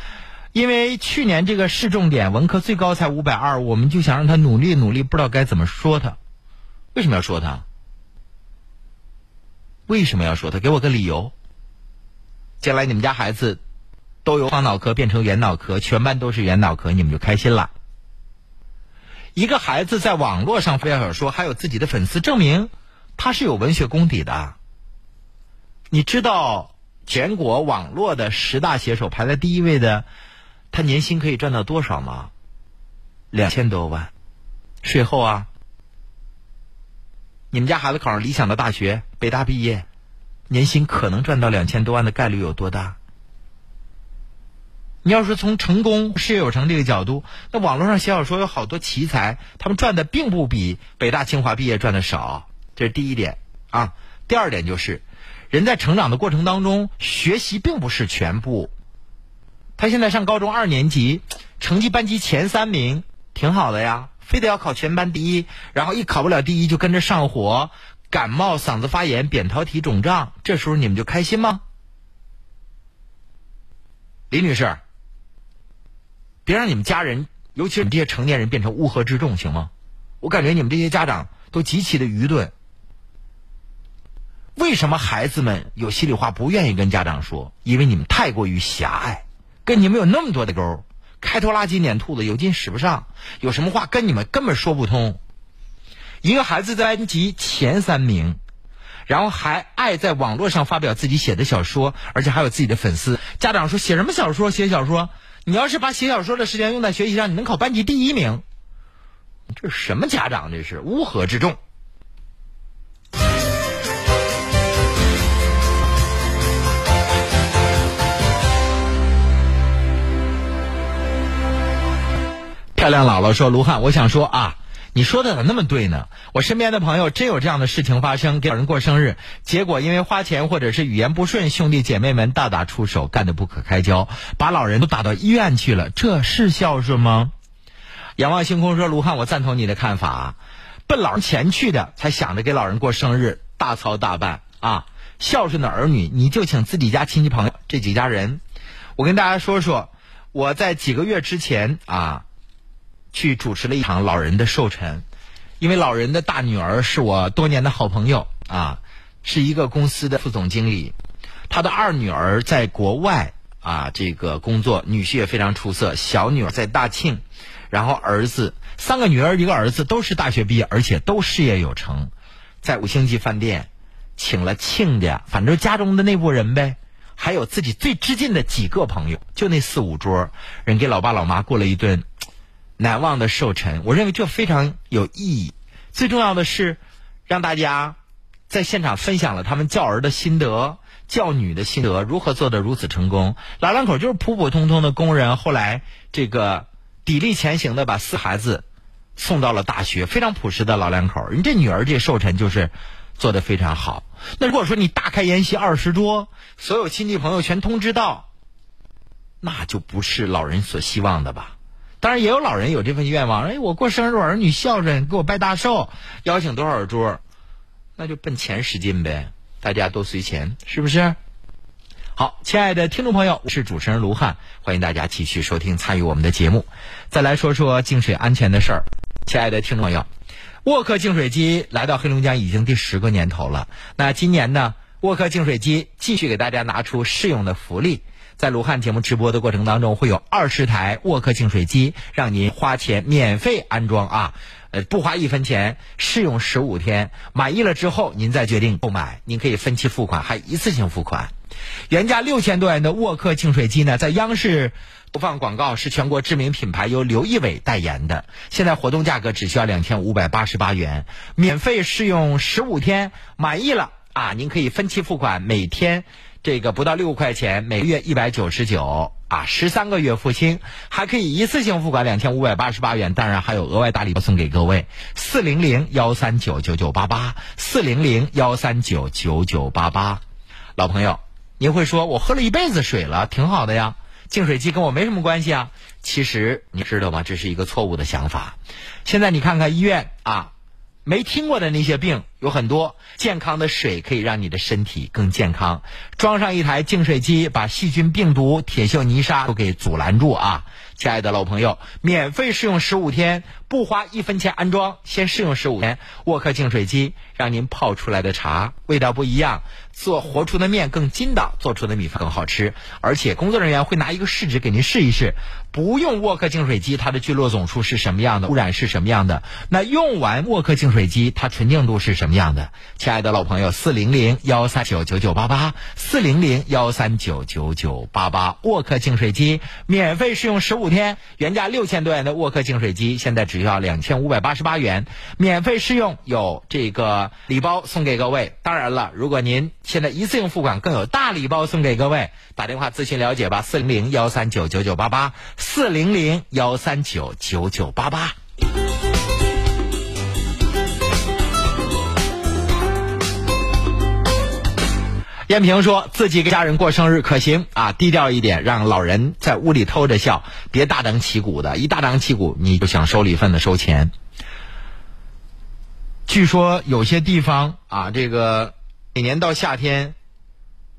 因为去年这个市重点文科最高才五百二，我们就想让他努力努力，不知道该怎么说他。为什么要说他？为什么要说他？给我个理由。将来你们家孩子都由方脑壳变成圆脑壳，全班都是圆脑壳，你们就开心了。一个孩子在网络上发表小说，还有自己的粉丝，证明他是有文学功底的。你知道全国网络的十大写手排在第一位的，他年薪可以赚到多少吗？两千多万，税后啊。你们家孩子考上理想的大学，北大毕业，年薪可能赚到两千多万的概率有多大？你要是从成功、事业有成这个角度，那网络上写小说有好多奇才，他们赚的并不比北大清华毕业赚的少，这是第一点啊。第二点就是，人在成长的过程当中，学习并不是全部。他现在上高中二年级，成绩班级前三名，挺好的呀，非得要考全班第一，然后一考不了第一就跟着上火，感冒、嗓子发炎、扁桃体肿胀，这时候你们就开心吗？李女士。别让你们家人，尤其是这些成年人变成乌合之众，行吗？我感觉你们这些家长都极其的愚钝。为什么孩子们有心里话不愿意跟家长说？因为你们太过于狭隘，跟你们有那么多的沟，开拖拉机撵兔子，有劲使不上。有什么话跟你们根本说不通。一个孩子在班级前三名，然后还爱在网络上发表自己写的小说，而且还有自己的粉丝。家长说写什么小说？写小说。你要是把写小说的时间用在学习上，你能考班级第一名。这是什么家长？这是乌合之众。漂亮姥姥说：“卢汉，我想说啊。”你说的咋那么对呢？我身边的朋友真有这样的事情发生，给老人过生日，结果因为花钱或者是语言不顺，兄弟姐妹们大打出手，干得不可开交，把老人都打到医院去了。这是孝顺吗？仰望星空说：“卢汉，我赞同你的看法，奔老人钱去的，才想着给老人过生日，大操大办啊！孝顺的儿女，你就请自己家亲戚朋友这几家人。我跟大家说说，我在几个月之前啊。”去主持了一场老人的寿辰，因为老人的大女儿是我多年的好朋友啊，是一个公司的副总经理，他的二女儿在国外啊这个工作，女婿也非常出色，小女儿在大庆，然后儿子三个女儿一个儿子都是大学毕业，而且都事业有成，在五星级饭店请了亲家，反正家中的那拨人呗，还有自己最知近的几个朋友，就那四五桌人给老爸老妈过了一顿。难忘的寿辰，我认为这非常有意义。最重要的是，让大家在现场分享了他们教儿的心得、教女的心得，如何做得如此成功。老两口就是普普通通的工人，后来这个砥砺前行的把四孩子送到了大学，非常朴实的老两口。人这女儿这寿辰就是做得非常好。那如果说你大开筵席二十桌，所有亲戚朋友全通知到，那就不是老人所希望的吧。当然也有老人有这份愿望，哎，我过生日，我儿女孝顺，给我拜大寿，邀请多少桌，那就奔钱使劲呗，大家都随钱，是不是？好，亲爱的听众朋友，我是主持人卢汉，欢迎大家继续收听参与我们的节目。再来说说净水安全的事儿，亲爱的听众朋友，沃克净水机来到黑龙江已经第十个年头了，那今年呢，沃克净水机继续给大家拿出试用的福利。在卢汉节目直播的过程当中，会有二十台沃克净水机让您花钱免费安装啊，呃，不花一分钱，试用十五天，满意了之后您再决定购买，您可以分期付款，还一次性付款。原价六千多元的沃克净水机呢，在央视播放广告是全国知名品牌，由刘仪伟代言的。现在活动价格只需要两千五百八十八元，免费试用十五天，满意了啊，您可以分期付款，每天。这个不到六块钱，每月一百九十九啊，十三个月付清，还可以一次性付款两千五百八十八元，当然还有额外大礼包送给各位。四零零幺三九九九八八，四零零幺三九九九八八。老朋友，您会说我喝了一辈子水了，挺好的呀。净水机跟我没什么关系啊。其实你知道吗？这是一个错误的想法。现在你看看医院啊，没听过的那些病有很多。健康的水可以让你的身体更健康。装上一台净水机，把细菌、病毒、铁锈、泥沙都给阻拦住啊！亲爱的老朋友，免费试用十五天，不花一分钱安装，先试用十五天。沃克净水机让您泡出来的茶味道不一样，做活出的面更筋道，做出的米饭更好吃。而且工作人员会拿一个试纸给您试一试。不用沃克净水机，它的聚落总数是什么样的？污染是什么样的？那用完沃克净水机，它纯净度是什么样的？亲爱的老朋友，四零零幺三九九九八八，四零零幺三九九九八八，沃克净水机免费试用十五天，原价六千多元的沃克净水机，现在只要两千五百八十八元，免费试用，有这个礼包送给各位。当然了，如果您现在一次性付款，更有大礼包送给各位。打电话咨询了解吧，四零零幺三九九九八八，四零零幺三九九九八八。燕平说自己给家人过生日可行啊，低调一点，让老人在屋里偷着笑，别大张旗鼓的，一大张旗鼓你就想收礼份子收钱。据说有些地方啊，这个每年到夏天，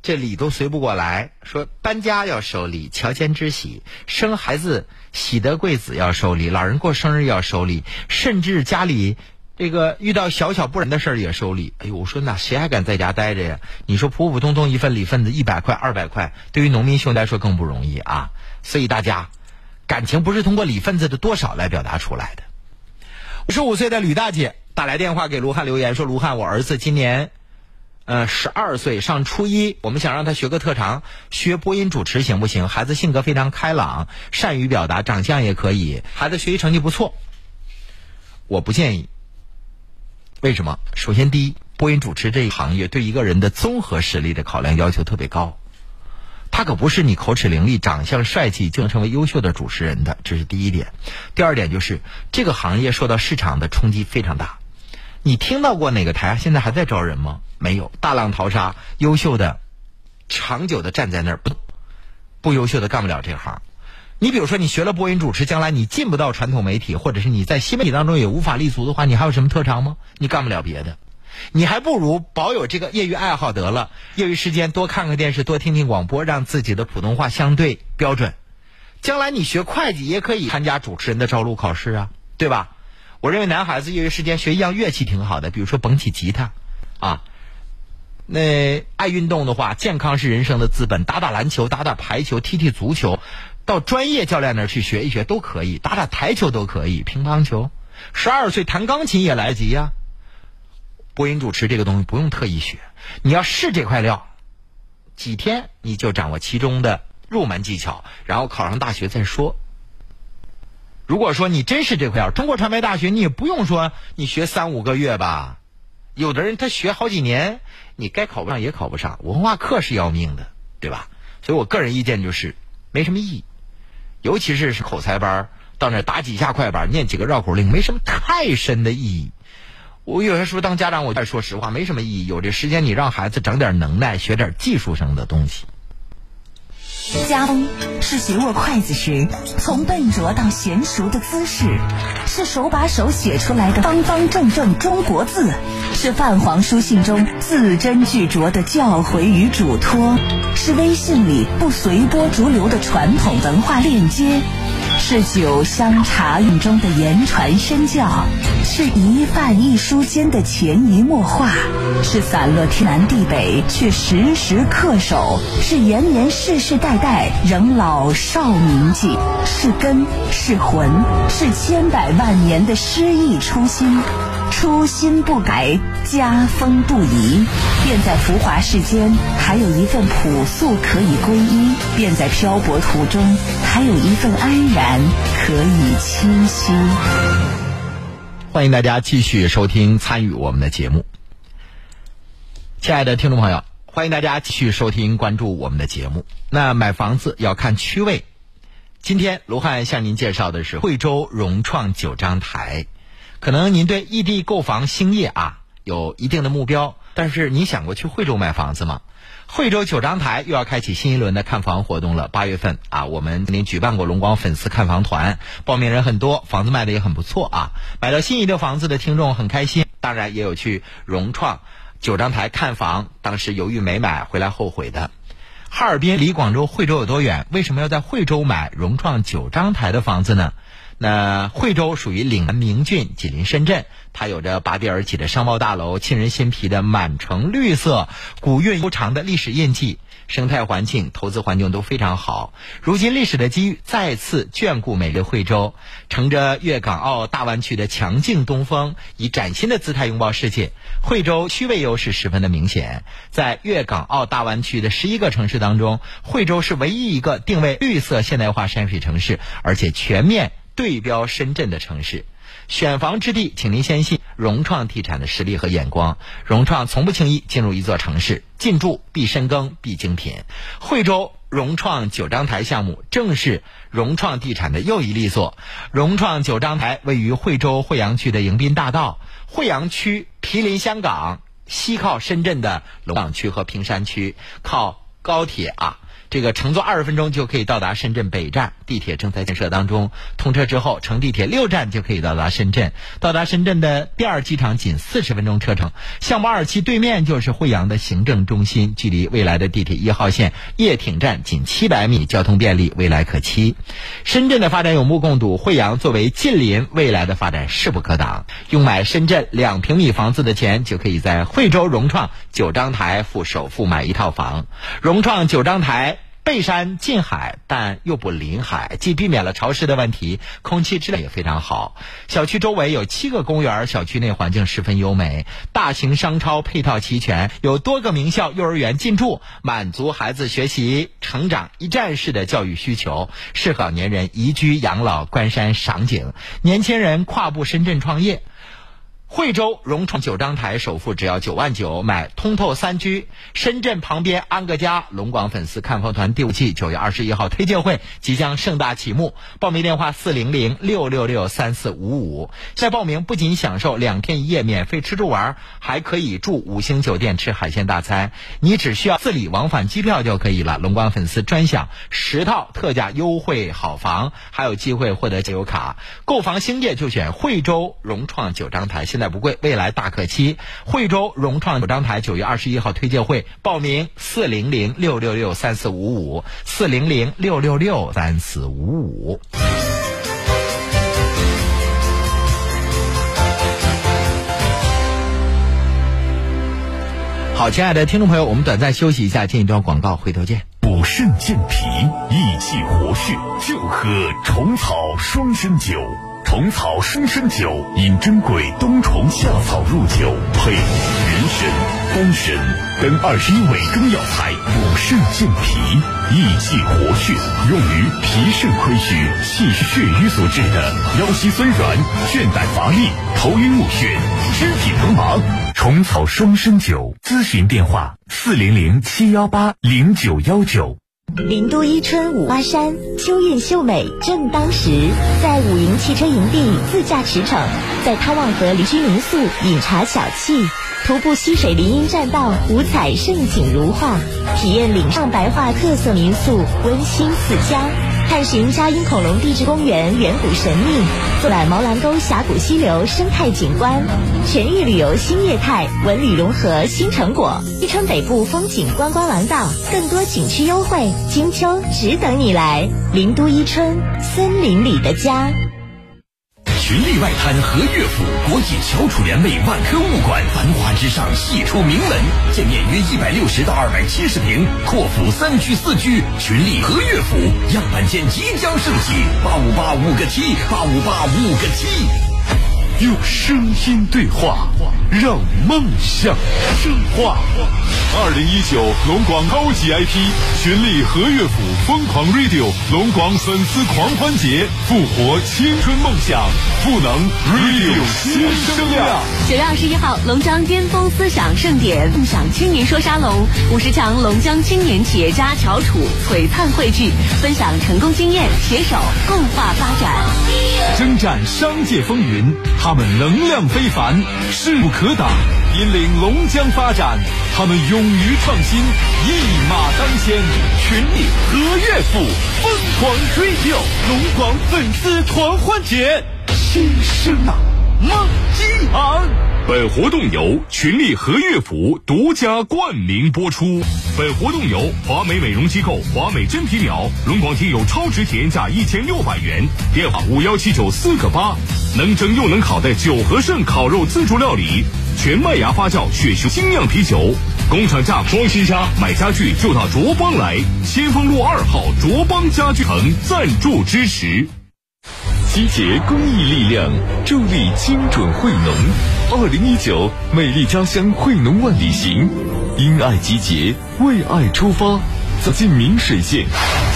这礼都随不过来，说搬家要收礼，乔迁之喜，生孩子喜得贵子要收礼，老人过生日要收礼，甚至家里。这个遇到小小不然的事儿也收礼，哎呦，我说那谁还敢在家待着呀？你说普普通通一份礼份子一百块二百块，对于农民兄弟来说更不容易啊。所以大家，感情不是通过礼份子的多少来表达出来的。五十五岁的吕大姐打来电话给卢汉留言说：“卢汉，我儿子今年，呃，十二岁上初一，我们想让他学个特长，学播音主持行不行？孩子性格非常开朗，善于表达，长相也可以，孩子学习成绩不错。我不建议。”为什么？首先，第一，播音主持这一行业对一个人的综合实力的考量要求特别高，他可不是你口齿伶俐、长相帅气就能成为优秀的主持人的，这是第一点。第二点就是这个行业受到市场的冲击非常大。你听到过哪个台现在还在招人吗？没有，大浪淘沙，优秀的、长久的站在那儿不不优秀的干不了这行。你比如说，你学了播音主持，将来你进不到传统媒体，或者是你在新媒体当中也无法立足的话，你还有什么特长吗？你干不了别的，你还不如保有这个业余爱好得了。业余时间多看看电视，多听听广播，让自己的普通话相对标准。将来你学会计也可以参加主持人的招录考试啊，对吧？我认为男孩子业余时间学一样乐器挺好的，比如说捧起吉他，啊，那爱运动的话，健康是人生的资本，打打篮球，打打排球，踢踢足球。到专业教练那儿去学一学都可以，打打台球都可以，乒乓球。十二岁弹钢琴也来得及呀。播音主持这个东西不用特意学，你要试这块料，几天你就掌握其中的入门技巧，然后考上大学再说。如果说你真是这块料，中国传媒大学你也不用说你学三五个月吧，有的人他学好几年，你该考不上也考不上。文化课是要命的，对吧？所以我个人意见就是没什么意义。尤其是是口才班，到那打几下快板，念几个绕口令，没什么太深的意义。我有些时候当家长，我再说实话，没什么意义。有这时间，你让孩子整点能耐，学点技术上的东西。家风是学握筷子时从笨拙到娴熟的姿势，是手把手写出来的方方正正中国字，是泛黄书信中字斟句酌的教诲与嘱托，是微信里不随波逐流的传统文化链接。是酒香茶韵中的言传身教，是一饭一书间的潜移默化，是散落天南地北却时时恪守，是延绵世世代代仍老少铭记，是根是魂，是千百万年的诗意初心。初心不改，家风不移，便在浮华世间还有一份朴素可以皈依；便在漂泊途中还有一份安然可以栖息。欢迎大家继续收听参与我们的节目，亲爱的听众朋友，欢迎大家继续收听关注我们的节目。那买房子要看区位，今天卢汉向您介绍的是惠州融创九张台。可能您对异地购房兴业啊有一定的目标，但是你想过去惠州买房子吗？惠州九张台又要开启新一轮的看房活动了。八月份啊，我们曾经举办过龙广粉丝看房团，报名人很多，房子卖的也很不错啊。买到心仪的房子的听众很开心，当然也有去融创九张台看房，当时犹豫没买，回来后悔的。哈尔滨离广州惠州有多远？为什么要在惠州买融创九张台的房子呢？那惠州属于岭南名郡，紧邻深圳，它有着拔地而起的商贸大楼、沁人心脾的满城绿色、古韵悠长的历史印记，生态环境、投资环境都非常好。如今历史的机遇再次眷顾美丽惠州，乘着粤港澳大湾区的强劲东风，以崭新的姿态拥抱世界。惠州区位优势十分的明显，在粤港澳大湾区的十一个城市当中，惠州是唯一一个定位绿色现代化山水城市，而且全面。对标深圳的城市，选房之地，请您相信融创地产的实力和眼光。融创从不轻易进入一座城市，进驻必深耕，必精品。惠州融创九张台项目正是融创地产的又一力作。融创九张台位于惠州惠阳区的迎宾大道，惠阳区毗邻香港，西靠深圳的龙岗区和坪山区，靠高铁啊。这个乘坐二十分钟就可以到达深圳北站，地铁正在建设当中。通车之后，乘地铁六站就可以到达深圳。到达深圳的第二机场仅四十分钟车程。项目二期对面就是惠阳的行政中心，距离未来的地铁一号线叶挺站仅七百米，交通便利，未来可期。深圳的发展有目共睹，惠阳作为近邻，未来的发展势不可挡。用买深圳两平米房子的钱，就可以在惠州融创九张台付首付买一套房。融创九张台。背山近海，但又不临海，既避免了潮湿的问题，空气质量也非常好。小区周围有七个公园，小区内环境十分优美，大型商超配套齐全，有多个名校、幼儿园进驻，满足孩子学习成长一站式的教育需求，适合老年人宜居养老、观山赏景，年轻人跨步深圳创业。惠州融创九张台首付只要九万九，买通透三居。深圳旁边安个家。龙广粉丝看房团第五季九月二十一号推介会即将盛大启幕，报名电话四零零六六六三四五五。在报名不仅享受两天一夜免费吃住玩，还可以住五星酒店吃海鲜大餐。你只需要自理往返机票就可以了。龙广粉丝专享十套特价优惠好房，还有机会获得节油卡。购房兴业就选惠州融创九张台。现在不贵，未来大可期。惠州融创九张台九月二十一号推介会报名：四零零六六六三四五五，四零零六六六三四五五。好，亲爱的听众朋友，我们短暂休息一下，进一段广告，回头见。补肾健脾、益气活血，就喝虫草双参酒。虫草双参酒，饮珍贵冬虫夏草入酒，配人参、丹参等二十一味中药材，补肾健脾、益气活血，用于脾肾亏虚、气血瘀所致的腰膝酸软、倦怠乏力、头晕目眩、肢体疼麻。虫草双参酒，咨询电话：四零零七幺八零九幺九。林都伊春五花山，秋韵秀美正当时。在五营汽车营地自驾驰骋，在汤旺河离居民宿饮茶小憩，徒步溪水林荫栈道，五彩胜景如画，体验岭上白桦特色民宿，温馨似家。探寻嘉荫恐龙地质公园远古神秘，坐览毛兰沟峡谷溪流生态景观，全域旅游新业态，文旅融合新成果。伊春北部风景观光廊道，更多景区优惠，金秋只等你来。林都伊春，森林里的家。群力外滩和悦府国际翘楚联袂万科物馆，繁华之上系出名门，建面约一百六十到二百七十平，阔府三居四居，群力和悦府样板间即将升级，八五八五个七，八五八五个七。用声音对话，让梦想升华。二零一九龙广高级 IP 群力和乐府疯狂 Radio 龙广粉丝狂欢节，复活青春梦想，赋能 Radio 新声量。九月二十一号，龙江巅峰思想盛典，共享青年说沙龙，五十强龙江青年企业家翘楚璀璨汇聚，分享成功经验，携手共话发展，征战商界风云。他们能量非凡，势不可挡。引领龙江发展，他们勇于创新，一马当先，全力和乐府疯狂追票，龙广粉丝狂欢节，新生啊，梦激昂！本活动由群力和乐府独家冠名播出。本活动由华美美容机构华美真皮秒龙广听友超值体验价一千六百元，电话五幺七九四个八，能蒸又能烤的九和盛烤肉自助料理，全麦芽发酵雪熊精酿啤酒，工厂价装新家买家具就到卓邦来，先锋路二号卓邦家具城赞助支持。集结公益力量，助力精准惠农。二零一九美丽家乡惠农万里行，因爱集结，为爱出发，走进明水县。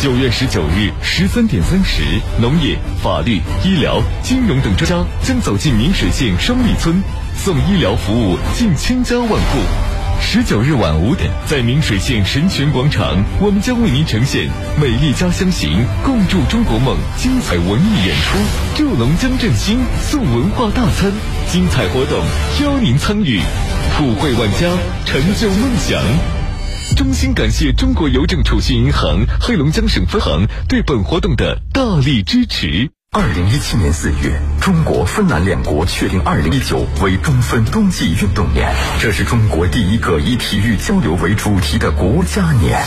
九月十九日十三点三十，农业、法律、医疗、金融等专家将走进明水县双利村，送医疗服务近千家万户。十九日晚五点，在明水县神泉广场，我们将为您呈现《美丽家乡行》，共筑中国梦精彩文艺演出，助龙江振兴，送文化大餐，精彩活动邀您参与，普惠万家，成就梦想。衷心感谢中国邮政储蓄银行黑龙江省分行对本活动的大力支持。二零一七年四月，中国芬兰两国确定二零一九为中芬冬季运动年，这是中国第一个以体育交流为主题的国家年。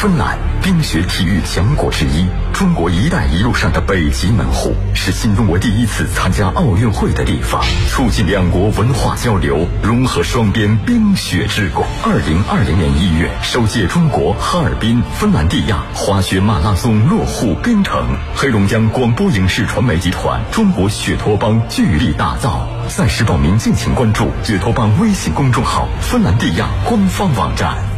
芬兰冰雪体育强国之一，中国“一带一路”上的北极门户，是新中国第一次参加奥运会的地方，促进两国文化交流，融合双边冰雪之国。二零二零年一月，首届中国哈尔滨芬兰蒂亚滑雪马拉松落户冰城，黑龙江广播影视传媒集团中国雪托邦聚力打造。赛事报名敬请关注雪托邦微信公众号、芬兰蒂亚官方网站。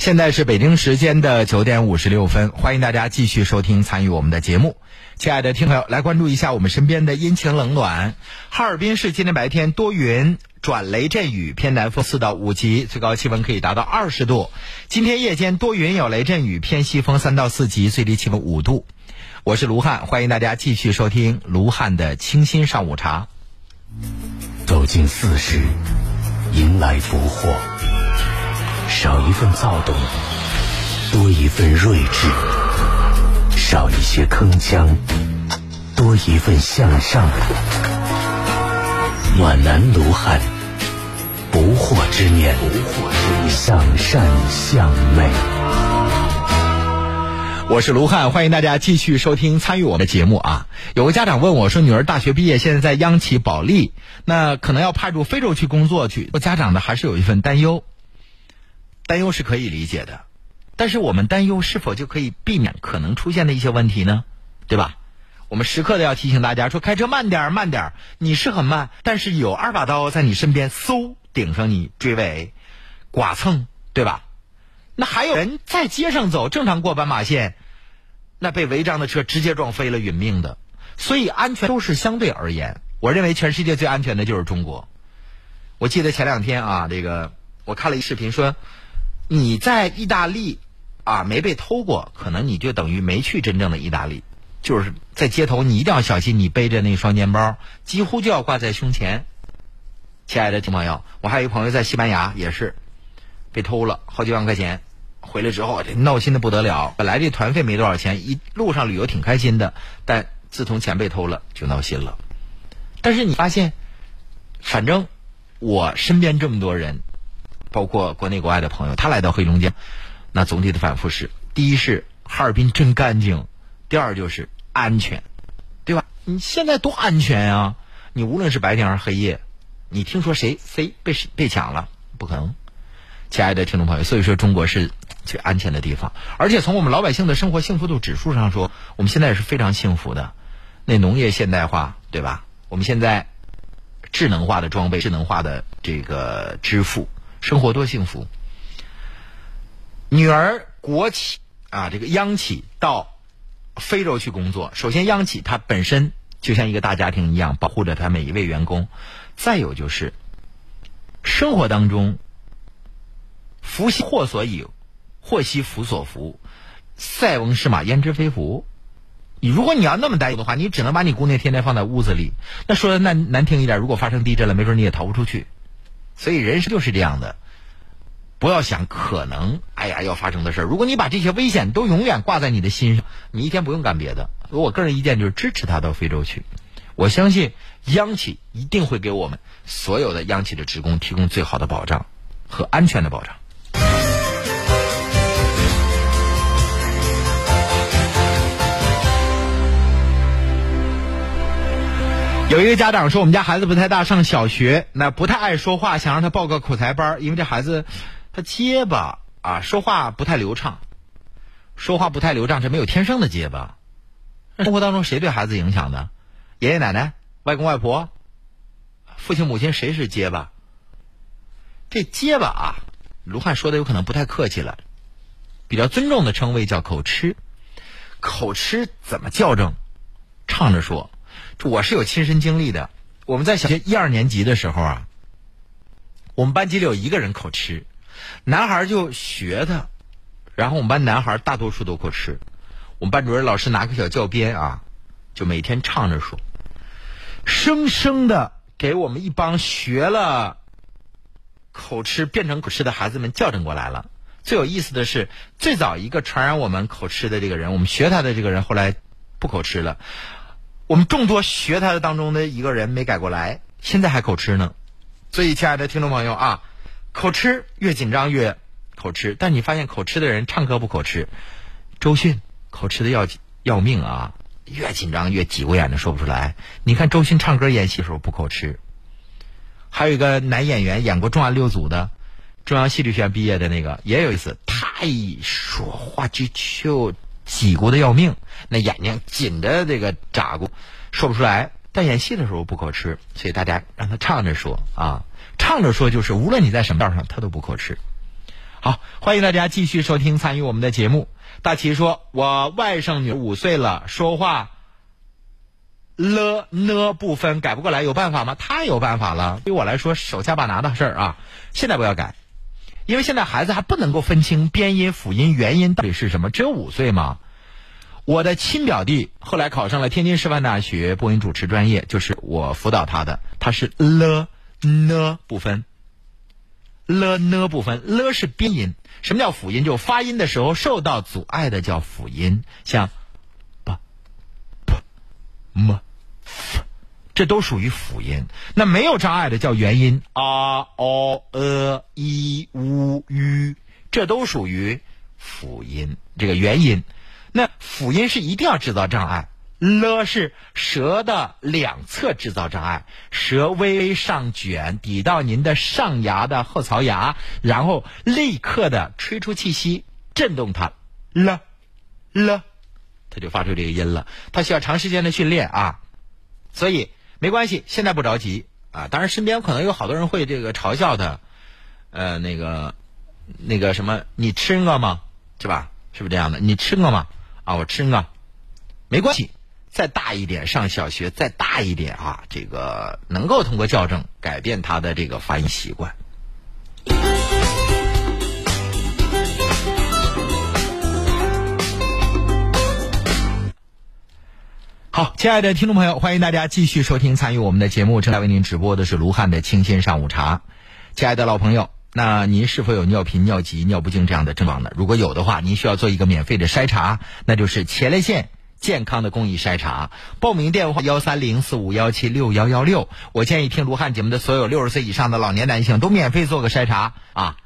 现在是北京时间的九点五十六分，欢迎大家继续收听参与我们的节目。亲爱的听友，来关注一下我们身边的阴晴冷暖。哈尔滨市今天白天多云转雷阵雨，偏南风四到五级，最高气温可以达到二十度。今天夜间多云有雷阵雨，偏西风三到四级，最低气温五度。我是卢汉，欢迎大家继续收听卢汉的清新上午茶。走进四十，迎来不惑。少一份躁动，多一份睿智；少一些铿锵，多一份向上。暖男卢汉，不惑之年，不惑之年向善向美。我是卢汉，欢迎大家继续收听参与我的节目啊！有个家长问我说：“女儿大学毕业，现在在央企保利，那可能要派驻非洲去工作去。”我家长呢，还是有一份担忧。担忧是可以理解的，但是我们担忧是否就可以避免可能出现的一些问题呢？对吧？我们时刻的要提醒大家说，开车慢点儿，慢点儿。你是很慢，但是有二把刀在你身边，嗖顶上你追尾、剐蹭，对吧？那还有人在街上走，正常过斑马线，那被违章的车直接撞飞了，殒命的。所以安全都是相对而言，我认为全世界最安全的就是中国。我记得前两天啊，这个我看了一视频说。你在意大利啊没被偷过，可能你就等于没去真正的意大利。就是在街头，你一定要小心，你背着那双肩包，几乎就要挂在胸前。亲爱的听朋友，我还有一朋友在西班牙，也是被偷了好几万块钱，回来之后闹心的不得了。本来这团费没多少钱，一路上旅游挺开心的，但自从钱被偷了，就闹心了。但是你发现，反正我身边这么多人。包括国内国外的朋友，他来到黑龙江，那总体的反复是：第一是哈尔滨真干净，第二就是安全，对吧？你现在多安全啊！你无论是白天还是黑夜，你听说谁谁被被抢了？不可能，亲爱的听众朋友，所以说中国是最安全的地方。而且从我们老百姓的生活幸福度指数上说，我们现在是非常幸福的。那农业现代化，对吧？我们现在智能化的装备、智能化的这个支付。生活多幸福！女儿国企啊，这个央企到非洲去工作。首先，央企它本身就像一个大家庭一样，保护着它每一位员工。再有就是生活当中，福兮祸所倚，祸兮福所伏。塞翁失马，焉知非福。你如果你要那么担忧的话，你只能把你姑娘天天放在屋子里。那说的难难听一点，如果发生地震了，没准你也逃不出去。所以人生就是这样的，不要想可能，哎呀要发生的事儿。如果你把这些危险都永远挂在你的心上，你一天不用干别的。我个人意见就是支持他到非洲去。我相信央企一定会给我们所有的央企的职工提供最好的保障和安全的保障。有一个家长说，我们家孩子不太大，上小学，那不太爱说话，想让他报个口才班，因为这孩子他结巴啊，说话不太流畅，说话不太流畅，这没有天生的结巴。生活当中谁对孩子影响的？爷爷奶奶、外公外婆、父亲母亲，谁是结巴？这结巴啊，卢汉说的有可能不太客气了，比较尊重的称谓叫口吃。口吃怎么校正？唱着说。我是有亲身经历的。我们在小学一二年级的时候啊，我们班级里有一个人口吃，男孩就学他，然后我们班男孩大多数都口吃。我们班主任老师拿个小教鞭啊，就每天唱着说，生生的给我们一帮学了口吃变成口吃的孩子们校正过来了。最有意思的是，最早一个传染我们口吃的这个人，我们学他的这个人后来不口吃了。我们众多学他的当中的一个人没改过来，现在还口吃呢。所以，亲爱的听众朋友啊，口吃越紧张越口吃。但你发现口吃的人唱歌不口吃，周迅口吃的要要命啊，越紧张越挤过眼的说不出来。你看周迅唱歌演戏的时候不口吃。还有一个男演员演过重案六组的，中央戏剧学院毕业的那个也有意思，他一说话就就。挤过的要命，那眼睛紧的这个眨过，说不出来。但演戏的时候不口吃，所以大家让他唱着说啊，唱着说就是无论你在什么道上，他都不口吃。好，欢迎大家继续收听参与我们的节目。大齐说：“我外甥女五岁了，说话了呢不分，改不过来，有办法吗？太有办法了。对我来说，手下把拿的事儿啊，现在不要改。”因为现在孩子还不能够分清边音、辅音、元音到底是什么，只有五岁嘛。我的亲表弟后来考上了天津师范大学播音主持专业，就是我辅导他的。他是了呢不分，了呢不分，了是边音。什么叫辅音？就发音的时候受到阻碍的叫辅音，像，b，p，m，f。这都属于辅音，那没有障碍的叫元音。啊、o、呃、i、u、u，这都属于辅音，这个元音。那辅音是一定要制造障碍，了是舌的两侧制造障碍，舌微微上卷，抵到您的上牙的后槽牙，然后立刻的吹出气息，震动它，了了，它就发出这个音了。它需要长时间的训练啊，所以。没关系，现在不着急啊。当然，身边可能有好多人会这个嘲笑他，呃，那个，那个什么，你吃个吗？是吧？是不是这样的？你吃个吗？啊，我吃个，没关系。再大一点，上小学再大一点啊，这个能够通过校正改变他的这个发音习惯。好，亲爱的听众朋友，欢迎大家继续收听参与我们的节目。正在为您直播的是卢汉的清新上午茶。亲爱的老朋友，那您是否有尿频、尿急、尿不尽这样的症状呢？如果有的话，您需要做一个免费的筛查，那就是前列腺健康的公益筛查。报名电话幺三零四五幺七六幺幺六。我建议听卢汉节目的所有六十岁以上的老年男性都免费做个筛查啊。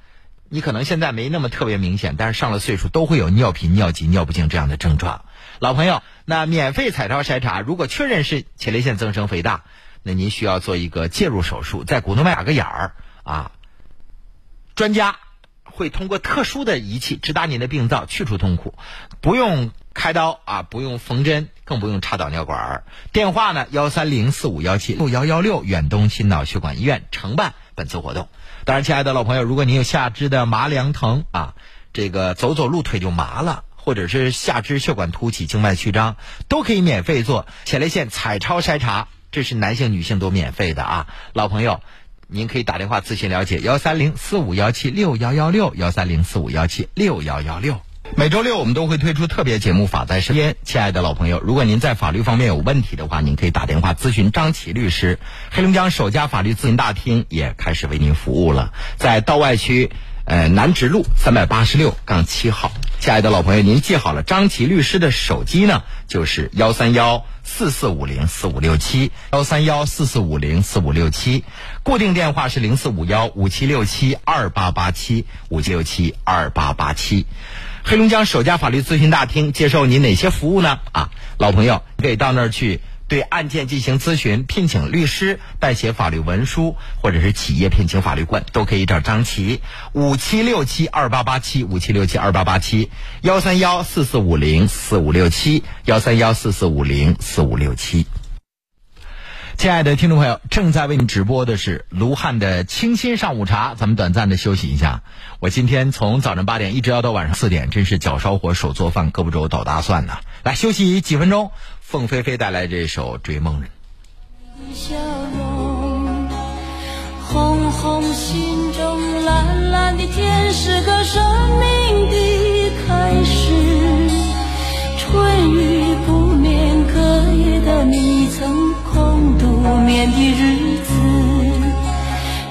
你可能现在没那么特别明显，但是上了岁数都会有尿频、尿急、尿不尽这样的症状。老朋友，那免费彩超筛查，如果确认是前列腺增生肥大，那您需要做一个介入手术，在骨动脉打个眼儿啊。专家会通过特殊的仪器直达您的病灶，去除痛苦，不用开刀啊，不用缝针，更不用插导尿管儿。电话呢，幺三零四五幺七六幺幺六，远东心脑血管医院承办本次活动。当然，亲爱的老朋友，如果您有下肢的麻凉疼啊，这个走走路腿就麻了。或者是下肢血管凸起、静脉曲张，都可以免费做前列腺彩超筛查，这是男性、女性都免费的啊！老朋友，您可以打电话咨询了解，幺三零四五幺七六幺幺六，幺三零四五幺七六幺幺六。每周六我们都会推出特别节目《法在身边》。亲爱的老朋友，如果您在法律方面有问题的话，您可以打电话咨询张琪律师。黑龙江首家法律咨询大厅也开始为您服务了，在道外区呃南直路三百八十六杠七号。亲爱的老朋友，您记好了，张琪律师的手机呢就是幺三幺四四五零四五六七幺三幺四四五零四五六七，固定电话是零四五幺五七六七二八八七五七六七二八八七。黑龙江首家法律咨询大厅接受您哪些服务呢？啊，老朋友可以到那儿去对案件进行咨询，聘请律师代写法律文书，或者是企业聘请法律顾问，都可以找张琪。五七六七二八八七五七六七二八八七幺三幺四四五零四五六七幺三幺四四五零四五六七。亲爱的听众朋友，正在为您直播的是卢汉的清新上午茶。咱们短暂的休息一下。我今天从早上八点一直要到晚上四点，真是脚烧火手做饭，胳膊肘捣大蒜呐。来休息几分钟，凤飞飞带来这首《追梦人》。红红心中蓝蓝的天是个生命的开始。春雨眠的日子，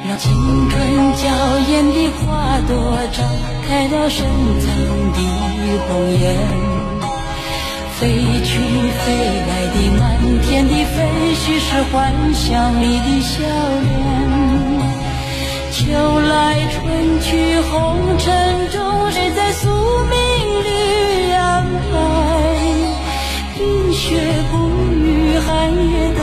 让青春娇艳的花朵绽开了深藏的红颜。飞去飞来的满天的飞絮是幻想里的笑脸。秋来春去红尘中，谁在宿命里安排？冰雪不语，寒夜的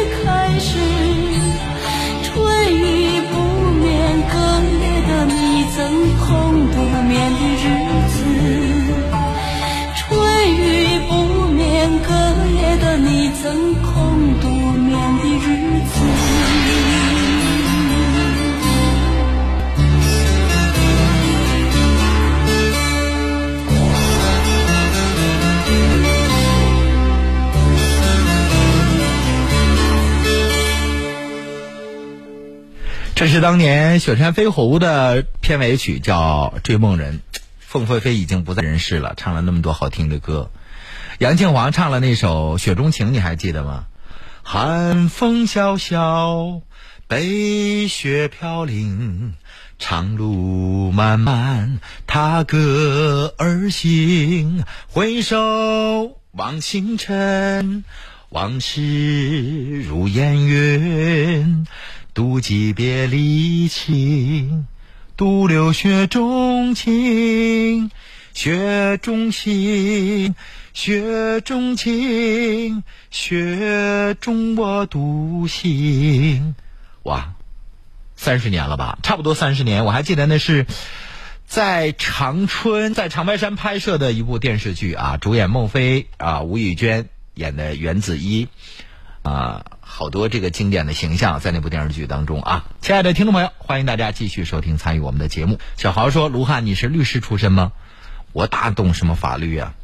是当年《雪山飞狐》的片尾曲，叫《追梦人》。凤飞飞已经不在人世了，唱了那么多好听的歌。杨庆煌唱了那首《雪中情》，你还记得吗？寒风萧萧，北雪飘零，长路漫漫，踏歌而行。回首望星辰，往事如烟云。独寄别离情，独留雪中情。雪中情，雪中情，雪中我独行。哇，三十年了吧？差不多三十年。我还记得那是在长春，在长白山拍摄的一部电视剧啊，主演孟非啊，吴宇娟演的袁子一啊，好多这个经典的形象在那部电视剧当中啊。亲爱的听众朋友，欢迎大家继续收听参与我们的节目。小豪说：“卢汉，你是律师出身吗？”我哪懂什么法律啊？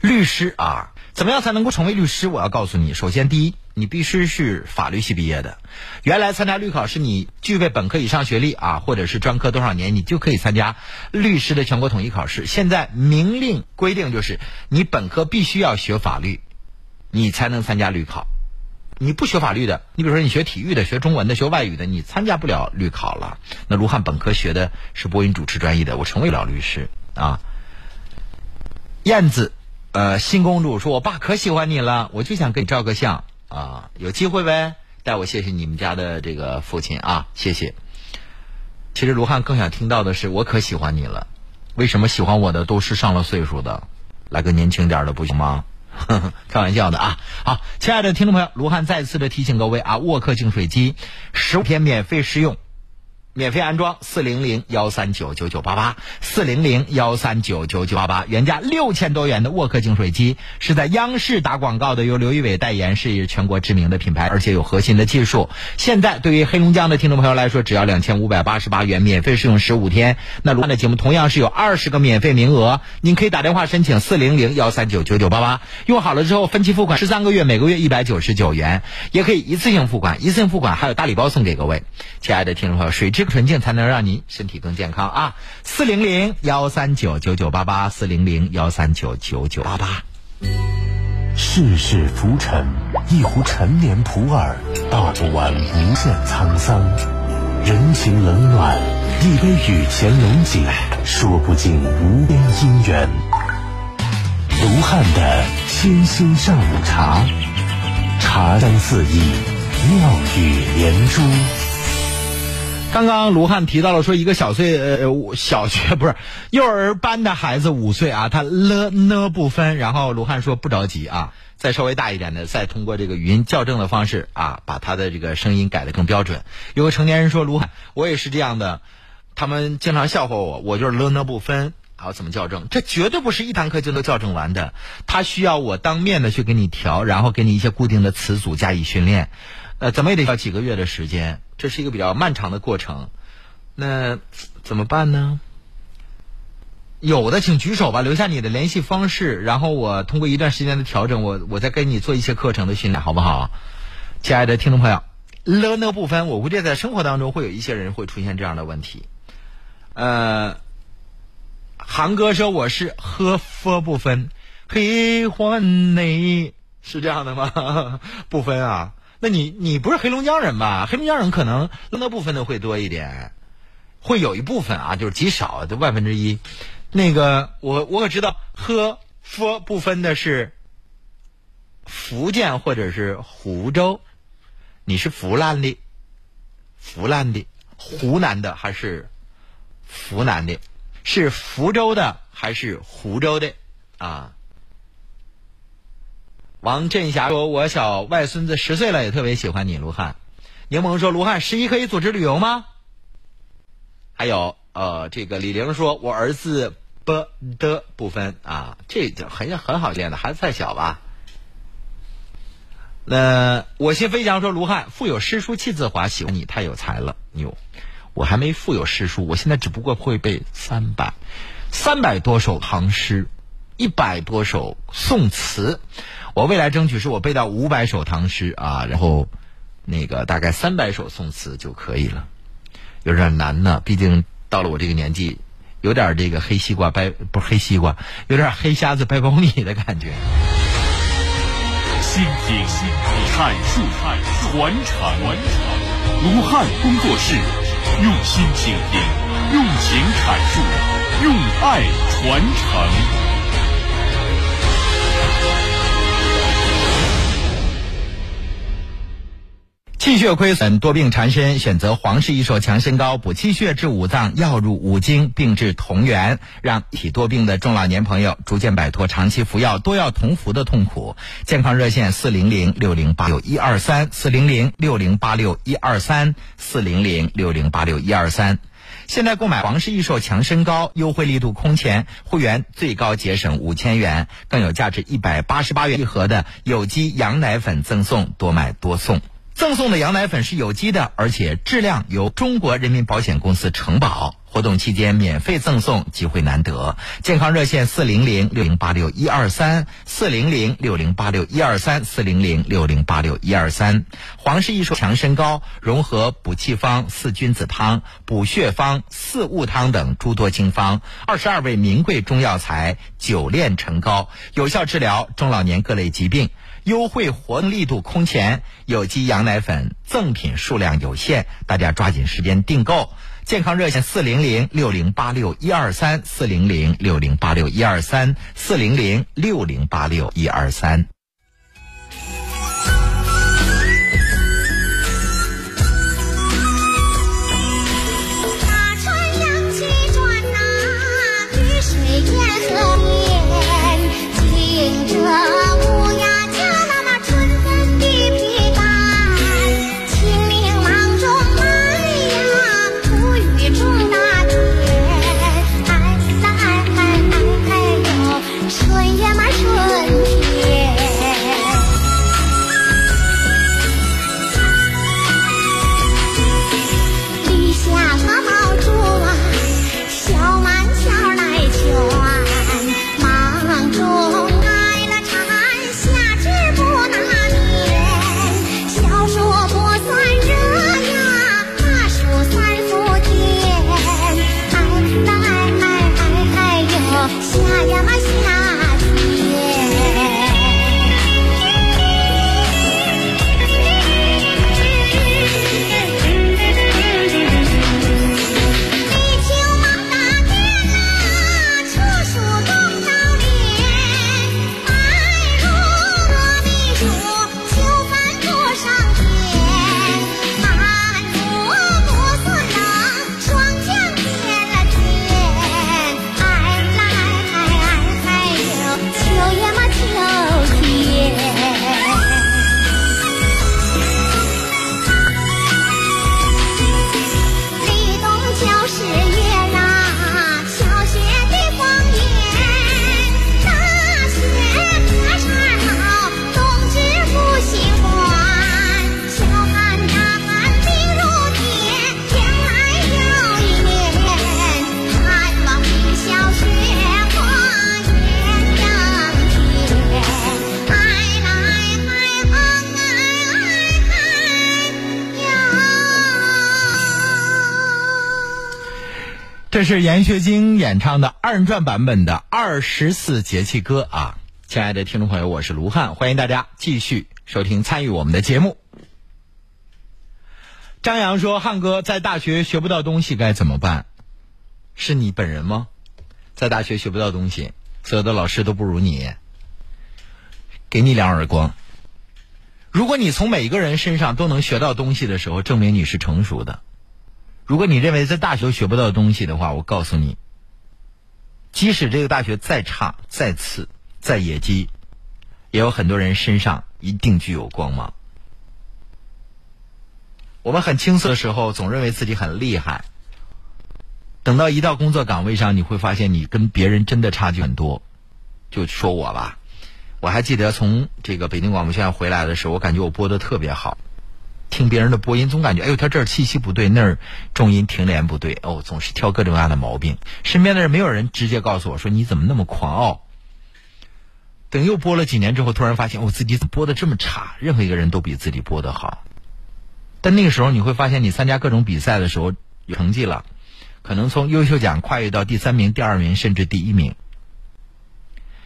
律师啊，怎么样才能够成为律师？我要告诉你，首先第一，你必须是法律系毕业的。原来参加律考试，你具备本科以上学历啊，或者是专科多少年，你就可以参加律师的全国统一考试。现在明令规定，就是你本科必须要学法律，你才能参加律考。你不学法律的，你比如说你学体育的、学中文的、学外语的，你参加不了律考了。那卢汉本科学的是播音主持专业的，我成为了律师。啊，燕子，呃，新公主说：“我爸可喜欢你了，我就想给你照个相啊，有机会呗，带我谢谢你们家的这个父亲啊，谢谢。”其实卢汉更想听到的是：“我可喜欢你了，为什么喜欢我的都是上了岁数的？来个年轻点的不行吗？” 开玩笑的啊！好，亲爱的听众朋友，卢汉再次的提醒各位啊，沃克净水机十五天免费试用。免费安装四零零幺三九九九八八四零零幺三九九九八八，原价六千多元的沃克净水机是在央视打广告的，由刘仪伟代言，是全国知名的品牌，而且有核心的技术。现在对于黑龙江的听众朋友来说，只要两千五百八十八元，免费试用十五天。那卢汉的节目同样是有二十个免费名额，您可以打电话申请四零零幺三九九九八八，用好了之后分期付款十三个月，每个月一百九十九元，也可以一次性付款，一次性付款还有大礼包送给各位。亲爱的听众朋友，水质纯净才能让您身体更健康啊！四零零幺三九九九八八，四零零幺三九九九八八。世事浮沉，一壶陈年普洱，道不完无限沧桑；人情冷暖，一杯雨前龙井，说不尽无边姻缘。卢汉的清新上午茶，茶香四溢，妙语连珠。刚刚卢汉提到了说，一个小岁呃小学 不是幼儿班的孩子五岁啊，他了呢不分。然后卢汉说不着急啊，再稍微大一点的，再通过这个语音校正的方式啊，把他的这个声音改得更标准。有个成年人说卢汉，我也是这样的，他们经常笑话我，我就是了呢不分。好，怎么校正？这绝对不是一堂课就能校正完的，他需要我当面的去给你调，然后给你一些固定的词组加以训练。呃，怎么也得要几个月的时间，这是一个比较漫长的过程。那怎么办呢？有的请举手吧，留下你的联系方式，然后我通过一段时间的调整，我我再给你做一些课程的训练，好不好？亲爱的听众朋友，了呢不分，我估计在生活当中会有一些人会出现这样的问题。呃，韩哥说我是喝佛不分，喜欢你是这样的吗？不分啊。那你你不是黑龙江人吧？黑龙江人可能那部分的会多一点，会有一部分啊，就是极少的万分之一。那个我我可知道喝佛不分的是福建或者是湖州，你是湖南的，湖南的，湖南的还是湖南的？是福州的还是湖州的？啊？王振霞说：“我小外孙子十岁了，也特别喜欢你，卢汉。”柠檬说：“卢汉十一可以组织旅游吗？”还有，呃，这个李玲说：“我儿子不的不分啊，这就很很好见的，孩子太小吧。”那我心飞翔说：“卢汉腹有诗书气自华，喜欢你太有才了，牛！我还没腹有诗书，我现在只不过会背三百三百多首唐诗，一百多首宋词。”我未来争取是我背到五百首唐诗啊，然后那个大概三百首宋词就可以了，有点难呢。毕竟到了我这个年纪，有点这个黑西瓜掰不是黑西瓜，有点黑瞎子掰苞米的感觉。倾听、阐述、传承，卢汉工作室用心倾听，用情阐述，用爱传承。气。血亏损、多病缠身，选择黄氏益寿强身膏，补气血、治五脏，药入五经，病治同源，让体多病的中老年朋友逐渐摆脱长期服药多药同服的痛苦。健康热线：四零零六零八六一二三，四零零六零八六一二三，四零零六零八六一二三。现在购买黄氏益寿强身膏，优惠力度空前，会员最高节省五千元，更有价值一百八十八元一盒的有机羊奶粉赠送，多买多送。赠送的羊奶粉是有机的，而且质量由中国人民保险公司承保。活动期间免费赠送，机会难得。健康热线：四零零六零八六一二三，四零零六零八六一二三，四零零六零八六一二三。黄氏益寿强身膏融合补气方四君子汤、补血方四物汤等诸多经方，二十二味名贵中药材久炼成膏，有效治疗中老年各类疾病。优惠活动力度空前，有机羊奶粉赠品数量有限，大家抓紧时间订购。健康热线：四零零六零八六一二三，四零零六零八六一二三，四零零六零八六一二三。这是闫学晶演唱的二人转版本的《二十四节气歌》啊！亲爱的听众朋友，我是卢汉，欢迎大家继续收听参与我们的节目。张扬说：“汉哥在大学学不到东西该怎么办？是你本人吗？在大学学不到东西，所有的老师都不如你，给你两耳光。如果你从每一个人身上都能学到东西的时候，证明你是成熟的。”如果你认为在大学学不到东西的话，我告诉你，即使这个大学再差、再次、再野鸡，也有很多人身上一定具有光芒。我们很青涩的时候，总认为自己很厉害，等到一到工作岗位上，你会发现你跟别人真的差距很多。就说我吧，我还记得从这个北京广播学院回来的时候，我感觉我播的特别好。听别人的播音，总感觉哎呦，他这儿气息不对，那儿重音停连不对，哦，总是挑各种各样的毛病。身边的人没有人直接告诉我说你怎么那么狂傲。等又播了几年之后，突然发现我、哦、自己播的这么差？任何一个人都比自己播的好。但那个时候你会发现，你参加各种比赛的时候成绩了，可能从优秀奖跨越到第三名、第二名，甚至第一名。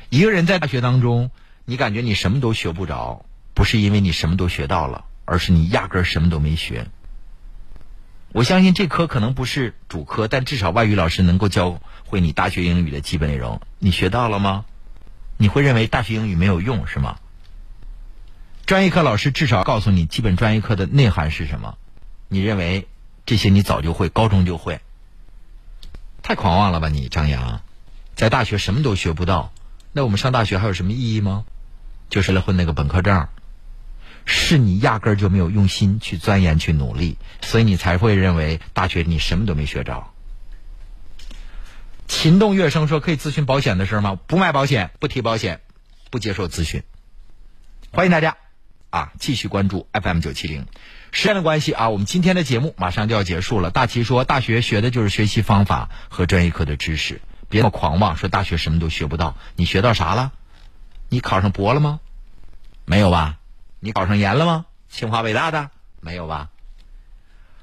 一个人在大学当中，你感觉你什么都学不着，不是因为你什么都学到了。而是你压根儿什么都没学。我相信这科可能不是主科，但至少外语老师能够教会你大学英语的基本内容。你学到了吗？你会认为大学英语没有用是吗？专业课老师至少告诉你基本专业课的内涵是什么。你认为这些你早就会，高中就会？太狂妄了吧你，张扬，在大学什么都学不到，那我们上大学还有什么意义吗？就是来混那个本科证，是你压根儿就没有用心去钻研、去努力，所以你才会认为大学你什么都没学着。秦动乐声说可以咨询保险的事吗？不卖保险，不提保险，不接受咨询。欢迎大家啊，继续关注 FM 九七零。时间的关系啊，我们今天的节目马上就要结束了。大齐说，大学学的就是学习方法和专业课的知识，别那么狂妄，说大学什么都学不到。你学到啥了？你考上博了吗？没有吧？你考上研了吗？清华北大的没有吧？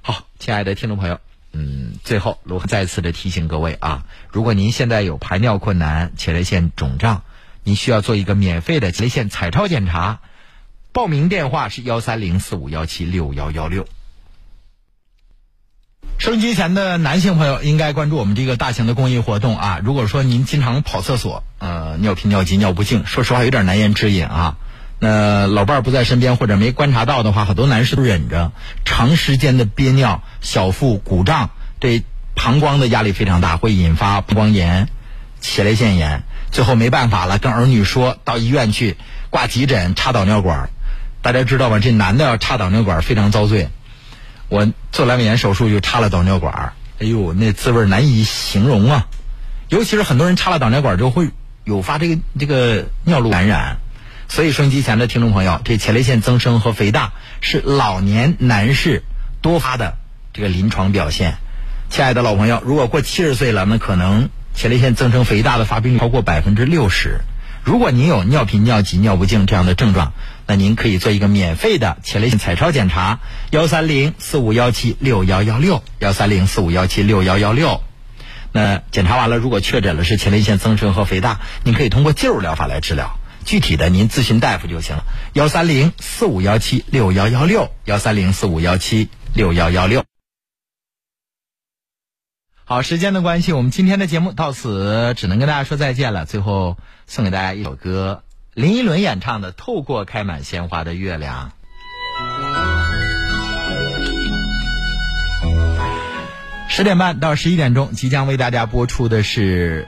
好，亲爱的听众朋友，嗯，最后卢再次的提醒各位啊，如果您现在有排尿困难、前列腺肿胀，您需要做一个免费的前列腺彩超检查。报名电话是幺三零四五幺七六幺幺六。收音机前的男性朋友应该关注我们这个大型的公益活动啊！如果说您经常跑厕所，呃，尿频、尿急、尿不尽，说实话有点难言之隐啊。那老伴儿不在身边或者没观察到的话，很多男士都忍着，长时间的憋尿、小腹鼓胀，对膀胱的压力非常大，会引发膀胱炎、前列腺炎，最后没办法了，跟儿女说到医院去挂急诊插导尿管。大家知道吗？这男的要插导尿管非常遭罪。我做阑尾炎手术就插了导尿管，哎呦，那滋味难以形容啊！尤其是很多人插了导尿管之后会有发这个这个尿路感染，所以收音机前的听众朋友，这前列腺增生和肥大是老年男士多发的这个临床表现。亲爱的老朋友，如果过七十岁了，那可能前列腺增生肥大的发病率超过百分之六十。如果您有尿频、尿急、尿不尽这样的症状，那您可以做一个免费的前列腺彩超检查，幺三零四五幺七六幺幺六，幺三零四五幺七六幺幺六。那检查完了，如果确诊了是前列腺增生和肥大，您可以通过介入疗法来治疗。具体的您咨询大夫就行了，幺三零四五幺七六幺幺六，幺三零四五幺七六幺幺六。好，时间的关系，我们今天的节目到此只能跟大家说再见了。最后送给大家一首歌，林依轮演唱的《透过开满鲜花的月亮》。十点半到十一点钟，即将为大家播出的是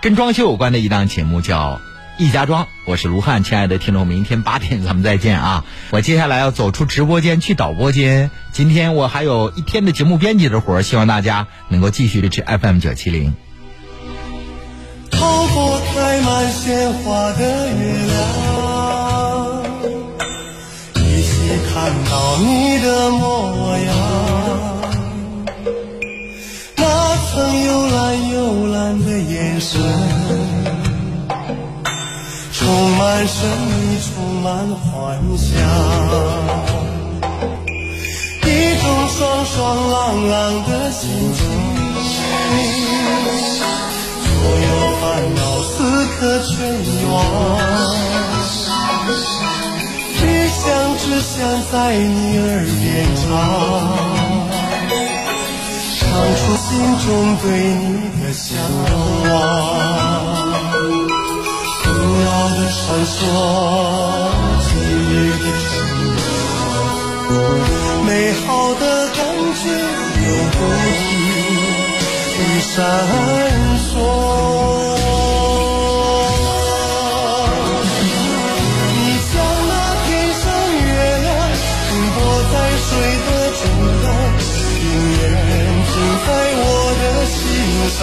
跟装修有关的一档节目，叫。易家庄，我是卢汉，亲爱的听众，明天八点咱们再见啊！我接下来要走出直播间去导播间，今天我还有一天的节目编辑的活希望大家能够继续支持 FM 九七零。透过开满鲜花的月亮，依稀看到你的模样，那曾幽蓝幽蓝的眼神。充满神秘，充满幻想，一种爽爽朗朗的心情，所有烦恼此刻全忘，只想只想在你耳边唱，唱出心中对你的向往。古老的传说，记忆的承诺，美好的感觉永不停闪烁。你像那天上月亮，停泊在水的中央，永远停在我的心上。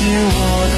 you